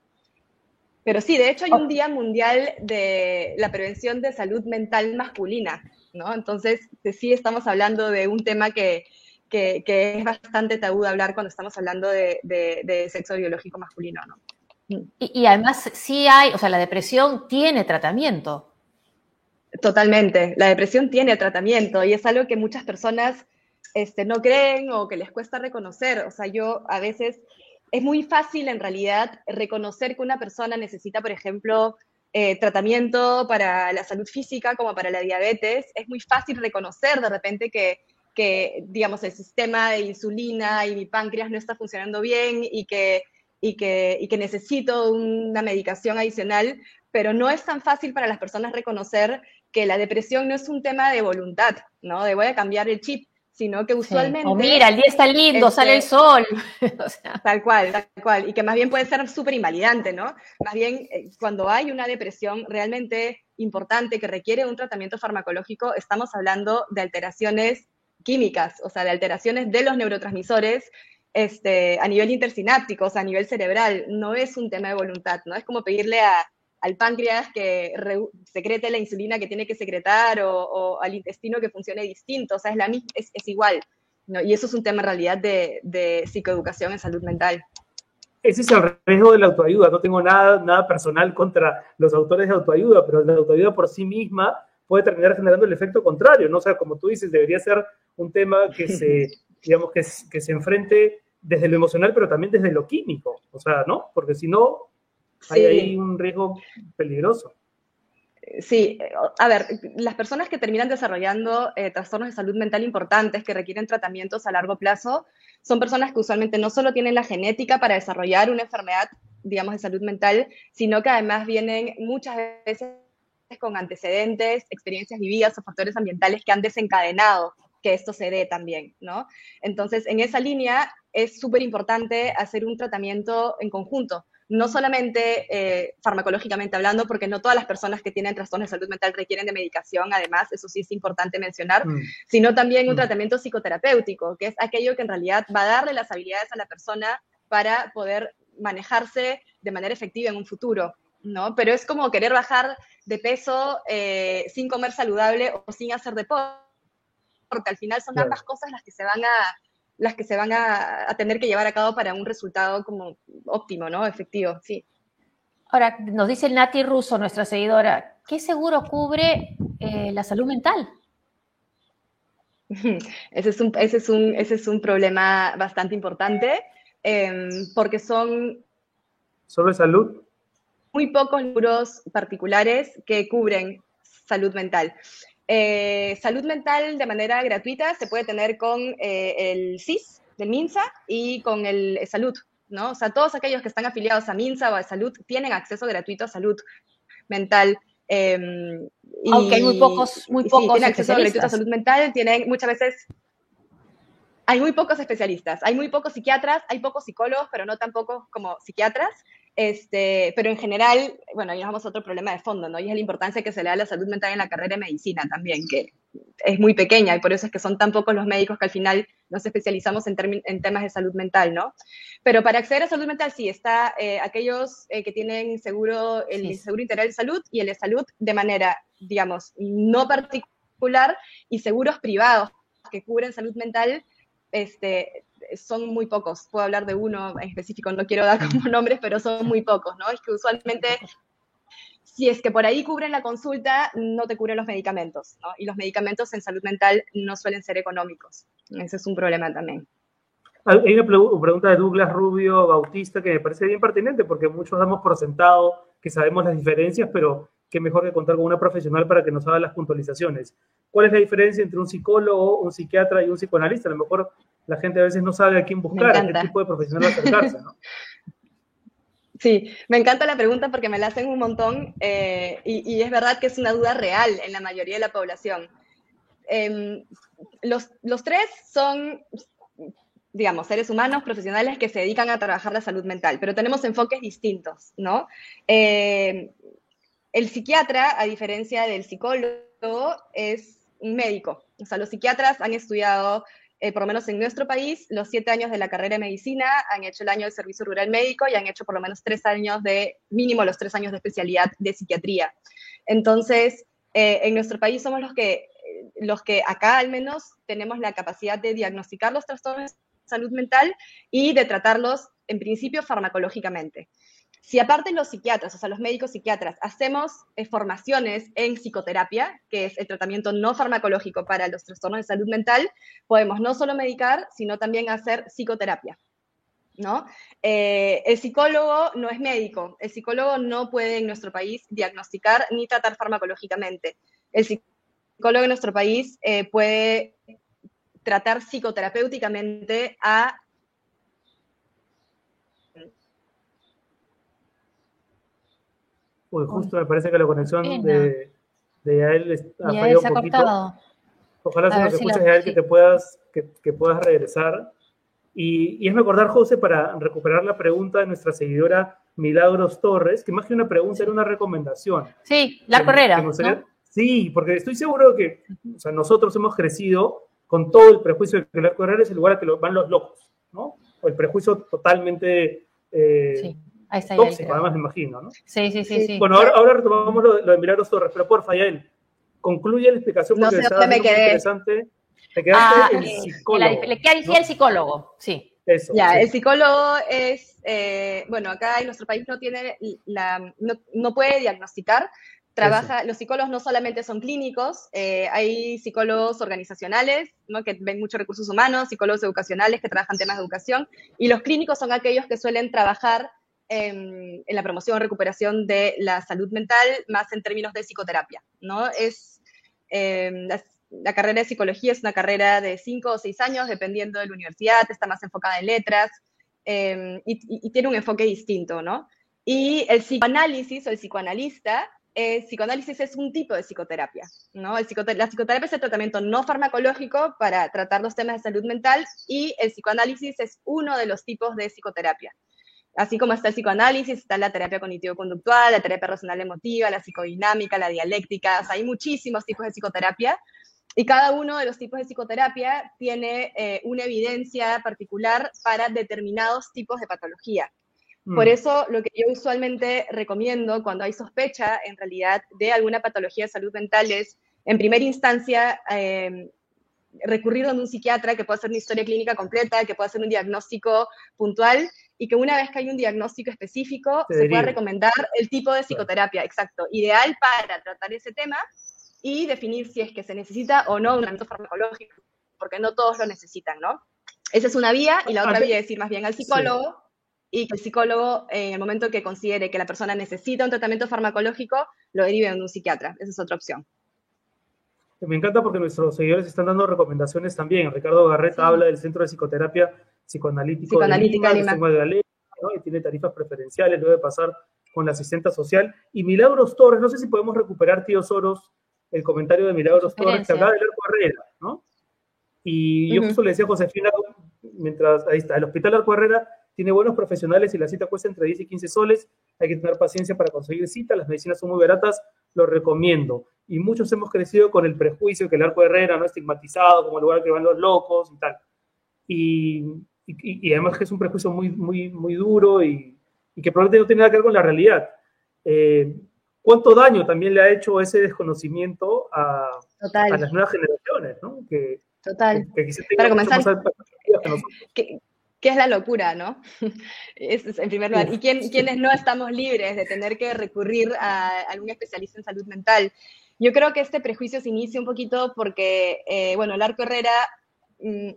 Pero sí, de hecho hay un oh. Día Mundial de la Prevención de Salud Mental Masculina, ¿no? Entonces, sí estamos hablando de un tema que, es bastante tabú de hablar cuando estamos hablando de, sexo biológico masculino, ¿no? Y, además sí hay, o sea, la depresión tiene tratamiento. Totalmente, la depresión tiene tratamiento y es algo que muchas personas este, no creen o que les cuesta reconocer. O sea, yo a veces es muy fácil en realidad reconocer que una persona necesita, por ejemplo, eh, tratamiento para la salud física como para la diabetes, es muy fácil reconocer de repente que, que, digamos, el sistema de insulina y mi páncreas no está funcionando bien y que y que, y que necesito una medicación adicional, pero no es tan fácil para las personas reconocer que la depresión no es un tema de voluntad, ¿no? De voy a cambiar el chip, sino que usualmente... O mira, el día está lindo, sale el este, sol. Tal cual, tal cual. Y que más bien puede ser súper invalidante, ¿no? Más bien, eh, cuando hay una depresión realmente importante que requiere un tratamiento farmacológico, estamos hablando de alteraciones químicas, o sea, de alteraciones de los neurotransmisores este, a nivel intersináptico, o sea, a nivel cerebral. No es un tema de voluntad, ¿no? Es como pedirle a, al páncreas que secrete la insulina que tiene que secretar o, al intestino que funcione distinto, o sea, es, la, es, es igual. ¿no? Y eso es un tema en realidad de, de, psicoeducación en salud mental. Ese es el riesgo de la autoayuda. No tengo nada, nada personal contra los autores de autoayuda, pero la autoayuda por sí misma puede terminar generando el efecto contrario, ¿no? O sea, como tú dices, debería ser un tema que se, digamos, que, que se enfrente desde lo emocional, pero también desde lo químico, o sea, ¿no? Porque si no, hay ahí un riesgo peligroso. Sí, a ver, las personas que terminan desarrollando eh, trastornos de salud mental importantes que requieren tratamientos a largo plazo son personas que usualmente no solo tienen la genética para desarrollar una enfermedad, digamos, de salud mental, sino que además vienen muchas veces con antecedentes, experiencias vividas o factores ambientales que han desencadenado que esto se dé también, ¿no? Entonces, en esa línea es súper importante hacer un tratamiento en conjunto, no solamente eh, farmacológicamente hablando, porque no todas las personas que tienen trastornos de salud mental requieren de medicación, además, eso sí es importante mencionar, mm. sino también un mm. tratamiento psicoterapéutico, que es aquello que en realidad va a darle las habilidades a la persona para poder manejarse de manera efectiva en un futuro. ¿no? Pero es como querer bajar de peso eh, sin comer saludable o sin hacer deporte, porque al final son ambas cosas las que se van a las que se van a, tener que llevar a cabo para un resultado como óptimo, ¿no? Efectivo, sí. Ahora, nos dice el Nati Russo, nuestra seguidora, ¿qué seguro cubre eh, la salud mental? Ese es un, ese es un, ese es un problema bastante importante, em, porque son... ¿Sobre salud? Muy pocos seguros particulares que cubren salud mental. Eh, salud mental de manera gratuita se puede tener con eh, el CIS del MINSA y con el Salud, ¿no? O sea, todos aquellos que están afiliados a MINSA o a Salud tienen acceso gratuito a salud mental. Em, Aunque hay muy pocos, muy pocos. tienen acceso gratuito a salud mental, tienen muchas veces hay muy pocos especialistas, hay muy pocos psiquiatras, hay pocos psicólogos, pero no tan pocos como psiquiatras. Este, pero en general, bueno, ahí nos vamos a otro problema de fondo, ¿no? Y es la importancia que se le da a la salud mental en la carrera de medicina también, que es muy pequeña y por eso es que son tan pocos los médicos que al final nos especializamos en, en temas de salud mental, ¿no? Pero para acceder a salud mental sí, está eh, aquellos eh, que tienen seguro, el seguro integral de salud y el de salud de manera, digamos, no particular y seguros privados que cubren salud mental este, son muy pocos. Puedo hablar de uno en específico, no quiero dar como nombres, pero son muy pocos, ¿no? Es que usualmente, si es que por ahí cubren la consulta, no te cubren los medicamentos, ¿no? Y los medicamentos en salud mental no suelen ser económicos. Ese es un problema también. Hay una pregunta de Douglas Rubio Bautista que me parece bien pertinente porque muchos damos por sentado que sabemos las diferencias, pero qué mejor que contar con una profesional para que nos haga las puntualizaciones. ¿Cuál es la diferencia entre un psicólogo, un psiquiatra y un psicoanalista? A lo mejor la gente a veces no sabe a quién buscar, a qué tipo de profesional acercarse, ¿no? Sí, me encanta la pregunta porque me la hacen un montón eh, y, es verdad que es una duda real en la mayoría de la población. Em, los, los, tres son, digamos, seres humanos profesionales que se dedican a trabajar la salud mental, pero tenemos enfoques distintos, ¿no? Eh, el psiquiatra, a diferencia del psicólogo, es un médico. O sea, los psiquiatras han estudiado, eh, por lo menos en nuestro país, los siete años de la carrera de medicina, han hecho el año de servicio rural médico y han hecho por lo menos tres años de, mínimo los tres años de especialidad de psiquiatría. Entonces, eh, en nuestro país somos los que, los que acá al menos tenemos la capacidad de diagnosticar los trastornos de salud mental y de tratarlos en principio farmacológicamente. Si aparte los psiquiatras, o sea, los médicos psiquiatras, hacemos eh, formaciones en psicoterapia, que es el tratamiento no farmacológico para los trastornos de salud mental, podemos no solo medicar, sino también hacer psicoterapia. ¿no? Eh, el psicólogo no es médico, el psicólogo no puede en nuestro país diagnosticar ni tratar farmacológicamente. El psicólogo en nuestro país eh, puede tratar psicoterapéuticamente a Uy, justo me parece que la conexión de, de Yael ha fallado un poquito. Ojalá se nos escuches, Yael, que te puedas, que, que puedas regresar. Y, y es recordar, José, para recuperar la pregunta de nuestra seguidora Milagros Torres, que más que una pregunta era una recomendación. Sí, la carrera. Sí, porque estoy seguro que o sea, nosotros hemos crecido con todo el prejuicio de que el arco es el lugar a que van los locos, ¿no? O el prejuicio totalmente eh, sí. Ahí está tóxico, además me imagino, ¿no? Sí, sí, sí. sí. Bueno, ahora, ahora retomamos lo, de Milagros Torres, pero porfa, Yael, concluye la explicación porque no sé dónde me quedé. interesante. Te quedaste ah, el psicólogo. Le queda ¿no? el psicólogo, sí. Eso, ya, el psicólogo es, eh, bueno, acá en nuestro país no tiene la, no, no puede diagnosticar, trabaja, los psicólogos no solamente son clínicos, eh, hay psicólogos organizacionales, ¿no? que ven muchos recursos humanos, psicólogos educacionales que trabajan temas de educación, y los clínicos son aquellos que suelen trabajar en, en la promoción o recuperación de la salud mental, más en términos de psicoterapia, ¿no? Es, eh, la carrera de psicología es una carrera de cinco o seis años, dependiendo de la universidad, está más enfocada en letras em, y, tiene un enfoque distinto, ¿no? Y el psicoanálisis o el psicoanalista, el psicoanálisis es un tipo de psicoterapia, ¿no? El la psicoterapia es el tratamiento no farmacológico para tratar los temas de salud mental y el psicoanálisis es uno de los tipos de psicoterapia. Así como está el psicoanálisis, está la terapia cognitivo-conductual, la terapia personal emotiva, la psicodinámica, la dialéctica, o sea, hay muchísimos tipos de psicoterapia y cada uno de los tipos de psicoterapia tiene eh, una evidencia particular para determinados tipos de patología. Mm. Por eso lo que yo usualmente recomiendo cuando hay sospecha en realidad de alguna patología de salud mental es, en primera instancia, eh, recurrir a un psiquiatra que pueda hacer una historia clínica completa, que pueda hacer un diagnóstico puntual y que una vez que hay un diagnóstico específico se pueda recomendar el tipo de psicoterapia, exacto, ideal para tratar ese tema y definir si es que se necesita o no un tratamiento farmacológico, porque no todos lo necesitan, ¿no? Esa es una vía, y la otra vía es ir más bien al psicólogo, y que el psicólogo, en el momento que considere que la persona necesita un tratamiento farmacológico, lo derive a un psiquiatra. Esa es otra opción. Me encanta porque nuestros seguidores están dando recomendaciones también. Ricardo Garreta habla del Centro de Psicoterapia Psicoanalítico Psicoanalítica de Lima, de Lima. y tiene tarifas preferenciales, debe pasar con la asistenta social. Y Milagros Torres, no sé si podemos recuperar, tío Soros, el comentario de Milagros Torres que hablaba del Arco Herrera, ¿no? Y yo justo le decía a Josefina, mientras, ahí está, el Hospital Arco Herrera tiene buenos profesionales y la cita cuesta entre 10 y 15 soles, hay que tener paciencia para conseguir cita, las medicinas son muy baratas, lo recomiendo. Y muchos hemos crecido con el prejuicio que el Arco Herrera no es estigmatizado como lugar que van los locos y tal. Y, y, además que es un prejuicio muy, muy, muy duro y, y que probablemente no tiene nada que ver con la realidad. Eh, cuánto daño también le ha hecho ese desconocimiento a, las nuevas generaciones, ¿no? Que, Total. Para comenzar, ¿qué, es la locura, no? es, en primer lugar. ¿Y quién, quiénes no estamos libres de tener que recurrir a algún especialista en salud mental? Yo creo que este prejuicio se inicia un poquito porque, eh, bueno, el Arco Herrera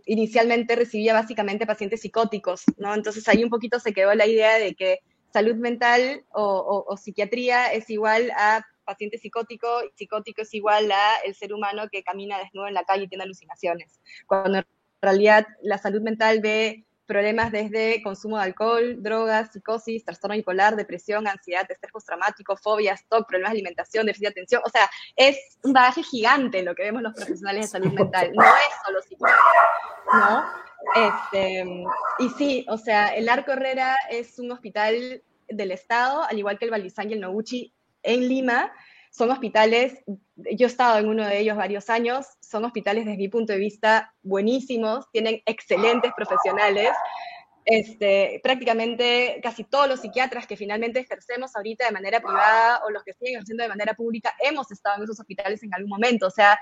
inicialmente recibía básicamente pacientes psicóticos, ¿no? Entonces ahí un poquito se quedó la idea de que salud mental o, psiquiatría es igual a paciente psicótico, psicótico es igual a el ser humano que camina desnudo en la calle y tiene alucinaciones. Cuando en realidad la salud mental ve problemas desde consumo de alcohol, drogas, psicosis, trastorno bipolar, depresión, ansiedad, estrés postraumático, fobias, TOC, problemas de alimentación, déficit de atención. O sea, es un bagaje gigante lo que vemos los profesionales de salud mental. No es solo psicología, ¿no? Este, y sí, o sea, el Arco Herrera es un hospital del Estado, al igual que el Valdizán y el Noguchi en Lima, son hospitales, yo he estado en uno de ellos varios años, son hospitales desde mi punto de vista buenísimos, tienen excelentes profesionales. Este, prácticamente casi todos los psiquiatras que finalmente ejercemos ahorita de manera privada o los que siguen ejerciendo de manera pública, hemos estado en esos hospitales en algún momento. O sea,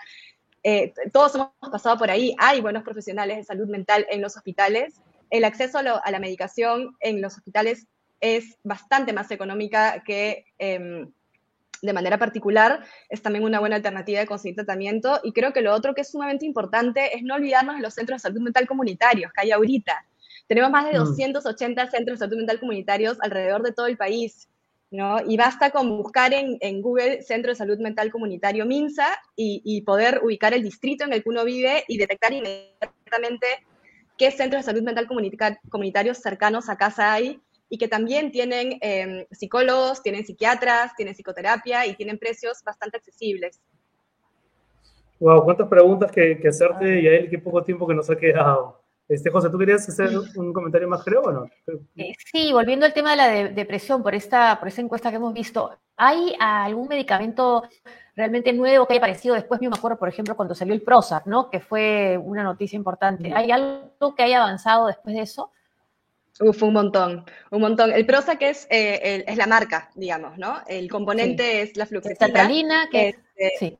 eh, todos hemos pasado por ahí, hay buenos profesionales de salud mental en los hospitales. El acceso a, la medicación en los hospitales es bastante más económica que em, de manera particular. Es también una buena alternativa de conseguir tratamiento. Y creo que lo otro que es sumamente importante es no olvidarnos de los centros de salud mental comunitarios que hay ahorita. Tenemos más de 280 mm. centros de salud mental comunitarios alrededor de todo el país. ¿no? Y basta con buscar en, Google Centro de Salud Mental Comunitario MINSA y, y, poder ubicar el distrito en el que uno vive y detectar inmediatamente qué centros de salud mental comunitarios cercanos a casa hay y que también tienen em, psicólogos, tienen psiquiatras, tienen psicoterapia y tienen precios bastante accesibles. Wow, cuántas preguntas que, que hacerte y a él qué poco tiempo que nos ha quedado. Este, José, ¿tú querías hacer un comentario más, creo, o no? Eh, sí, volviendo al tema de la depresión, por esta, por esa encuesta que hemos visto, ¿hay algún medicamento realmente nuevo que haya aparecido después? Yo me acuerdo, por ejemplo, cuando salió el Prozac, ¿no? Que fue una noticia importante. ¿Hay algo que haya avanzado después de eso? Uf, un montón, un montón. El Prozac es, eh, es la marca, digamos, ¿no? El componente es la fluoxetina. que es, eh, sí,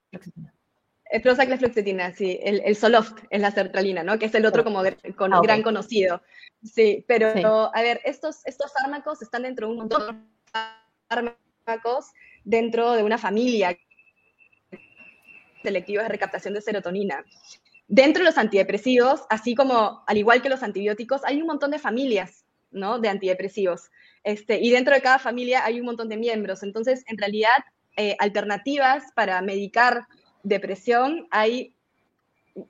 el Prozac la fluoxetina, sí. El, el Soloft es la sertralina, ¿no? Que es el otro como con, ah, gran conocido. Sí, pero a ver, estos, estos fármacos están dentro de un montón de fármacos dentro de una familia selectiva de recaptación de serotonina. Dentro de los antidepresivos, así como al igual que los antibióticos, hay un montón de familias, ¿no? De antidepresivos. Este, y dentro de cada familia hay un montón de miembros. Entonces, en realidad, eh, alternativas para medicar depresión hay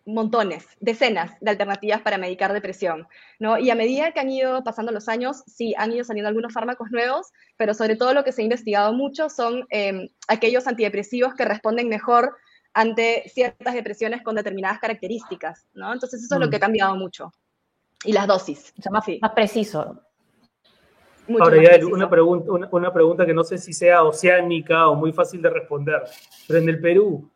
montones, decenas de alternativas para medicar depresión, ¿no? Y a medida que han ido pasando los años, sí, han ido saliendo algunos fármacos nuevos, pero sobre todo lo que se ha investigado mucho son em, aquellos antidepresivos que responden mejor ante ciertas depresiones con determinadas características, ¿no? Entonces eso es lo que ha mm. cambiado mucho. Y las dosis. O sea, más, más preciso. Ahora, ya, una pregunta, una pregunta que no sé si sea oceánica o muy fácil de responder, pero en el Perú,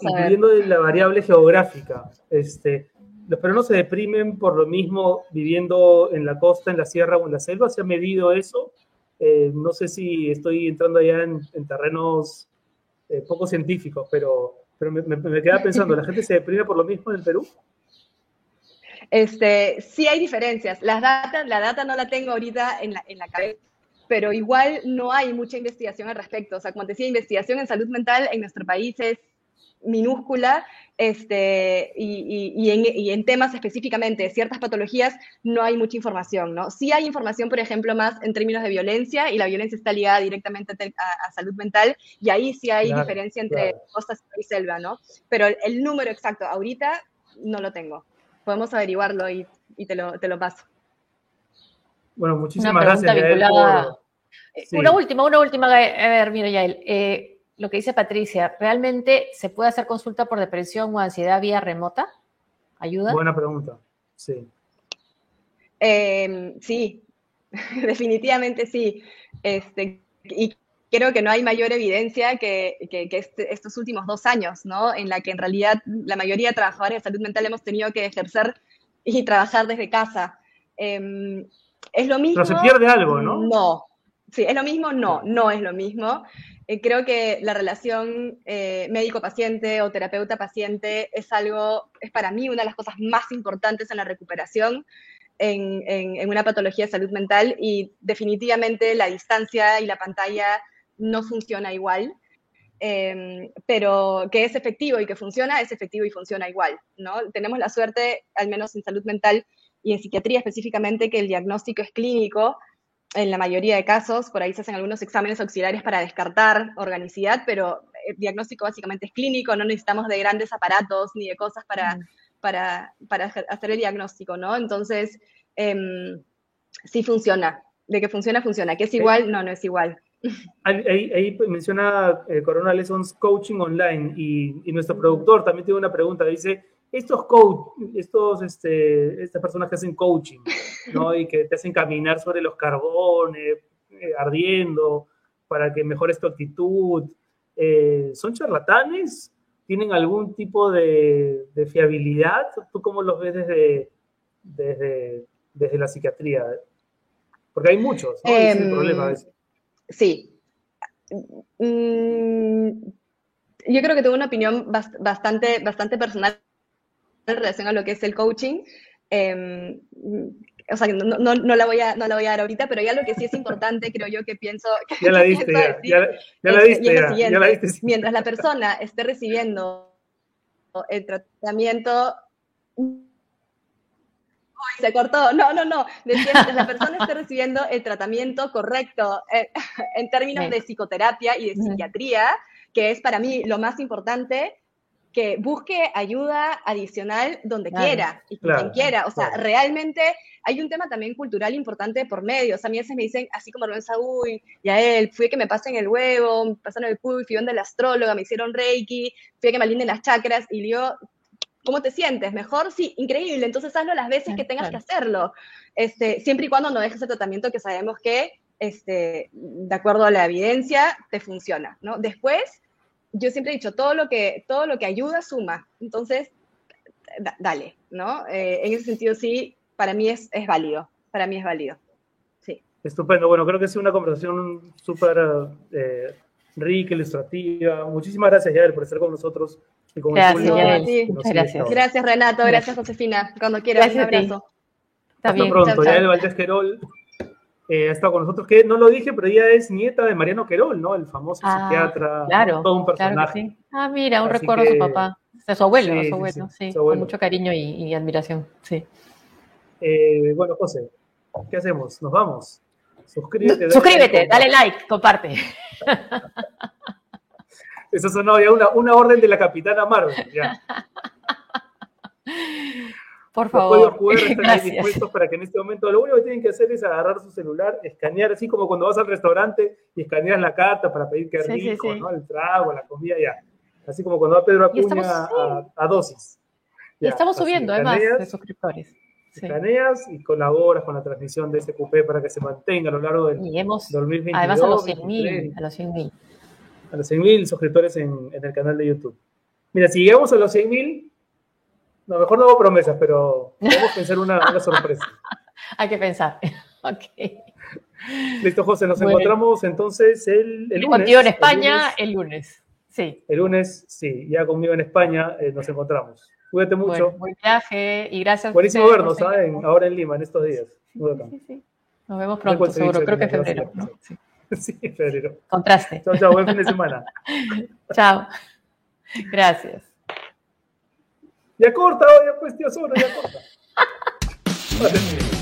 incluyendo la variable geográfica. Este, los peruanos se deprimen por lo mismo viviendo en la costa, en la sierra o en la selva. ¿Se ha medido eso? Eh, no sé si estoy entrando allá en, terrenos eh, poco científicos, pero, pero me, me, queda pensando, ¿la gente se deprime por lo mismo en el Perú? Este, sí hay diferencias. Las data, la data no la tengo ahorita en la, en la cabeza, pero igual no hay mucha investigación al respecto. O sea, como te decía, investigación en salud mental en nuestro país es minúscula este, y, en, temas específicamente de ciertas patologías no hay mucha información, ¿no? Sí hay información, por ejemplo, más en términos de violencia y la violencia está ligada directamente a, salud mental y ahí sí hay diferencia entre costa y selva, ¿no? Pero el, número exacto ahorita no lo tengo. Podemos averiguarlo y, te, lo, te, lo, paso. Bueno, muchísimas gracias. Una última, una última, a ver, mira, Yael. Eh, lo que dice Patricia, ¿realmente se puede hacer consulta por depresión o ansiedad vía remota? ¿Ayuda? Buena pregunta, sí. Em, sí, definitivamente sí. Este, y creo que no hay mayor evidencia que, este, estos últimos dos años, ¿no? En la que en realidad la mayoría de trabajadores de salud mental hemos tenido que ejercer y trabajar desde casa. Em, es lo mismo. Pero se pierde algo, ¿no? No. Sí, es lo mismo, no, no es lo mismo. Eh, creo que la relación eh, médico-paciente o terapeuta-paciente es algo, es para mí una de las cosas más importantes en la recuperación en, en, una patología de salud mental y definitivamente la distancia y la pantalla no funciona igual. Em, pero que es efectivo y que funciona, es efectivo y funciona igual, ¿no? Tenemos la suerte, al menos en salud mental y en psiquiatría específicamente, que el diagnóstico es clínico, en la mayoría de casos, por ahí se hacen algunos exámenes auxiliares para descartar organicidad, pero el diagnóstico básicamente es clínico, no necesitamos de grandes aparatos ni de cosas para, para, para hacer el diagnóstico, ¿no? Entonces, em, sí funciona. De que funciona, funciona. ¿Que es igual? No, no es igual. Ahí, menciona eh, Corona Lessons Coaching Online y, y, nuestro productor también tiene una pregunta. Dice, estos coach, estos, este, estas personas que hacen coaching, ¿no? Y que te hacen caminar sobre los carbones, eh, ardiendo, para que mejores tu actitud, eh, ¿son charlatanes? ¿Tienen algún tipo de, fiabilidad? ¿Tú cómo los ves desde, desde, la psiquiatría? Porque hay muchos, ¿no? es el em, problema Sí. Mm, yo creo que tengo una opinión bastante, bastante personal en relación a lo que es el coaching. Em, o sea, no, no, no, la voy a, no la voy a dar ahorita, pero ya lo que sí es importante, creo yo, que pienso... ya la diste, ya, ya, la diste, ya, la diste. Mientras la persona esté recibiendo el tratamiento... Se cortó, no, no, no. La persona esté recibiendo el tratamiento correcto eh, en términos de psicoterapia y de psiquiatría, que es para mí lo más importante, que busque ayuda adicional donde quiera y con quien quiera. O sea, realmente hay un tema también cultural importante por medio. O sea, a mí a veces me dicen, así como Lorenza, uy, y a él, fui que me pasen el huevo, me pasaron el cuy, fui donde la astróloga, me hicieron reiki, fui a que me alinden las chakras, y yo, ¿cómo te sientes? ¿Mejor? Sí, increíble. Entonces hazlo las veces que tengas que hacerlo. Este, siempre y cuando no dejes el tratamiento que sabemos que, este, de acuerdo a la evidencia, te funciona, ¿no? Después, yo siempre he dicho, todo lo que, todo lo que ayuda suma. Entonces, dale, ¿no? Eh, en ese sentido, sí, para mí es, es válido. Para mí es válido. Sí. Estupendo. Bueno, creo que ha sido una conversación súper eh, rica, ilustrativa. Muchísimas gracias, Yael, por estar con nosotros. Y con gracias, gracias. Gracias, Renato. Gracias, Josefina. Cuando quieras, un abrazo. Hasta pronto. Yael Valdés Querol eh, ha estado con nosotros, que no lo dije, pero ella es nieta de Mariano Querol, ¿no? El famoso ah, psiquiatra, claro, todo un personaje. Ah, mira, un recuerdo de su papá, de su abuelo, su abuelo, sí, con mucho cariño y, admiración, sí. Eh, bueno, José, ¿qué hacemos? ¿Nos vamos? Suscríbete. Suscríbete, dale like, comparte. Eso sonó ya una, una orden de la capitana Marvel, ya. Por favor. Los están ahí dispuestos para que en este momento lo único que tienen que hacer es agarrar su celular, escanear, así como cuando vas al restaurante y escaneas la carta para pedir que rico, ¿no? El trago, la comida, ya. Así como cuando va Pedro Acuña a, dosis. y estamos subiendo, además, de suscriptores. Escaneas y colaboras con la transmisión de ese cupé para que se mantenga a lo largo del y hemos, 2022. Además, a los 100.000. A los 100.000. A los 100.000 suscriptores en, en el canal de YouTube. Mira, si llegamos a los 100.000, no, mejor no hago promesas, pero podemos pensar una, una sorpresa. Hay que pensar. ok. Listo, José, nos encontramos entonces el, el lunes. Contigo en España el lunes. Sí. El lunes, sí, ya conmigo en España eh, nos encontramos. Cuídate mucho. buen viaje y gracias. Buenísimo vernos, ¿saben? ¿ah? Ahora en Lima, en estos días. Sí, sí, Nos vemos pronto, seguro. Creo que en febrero. ¿no? Sí. febrero. Contraste. Chao, chao. Buen fin de semana. chao. Gracias. Ya corta, ya pues tío solo, ya corta.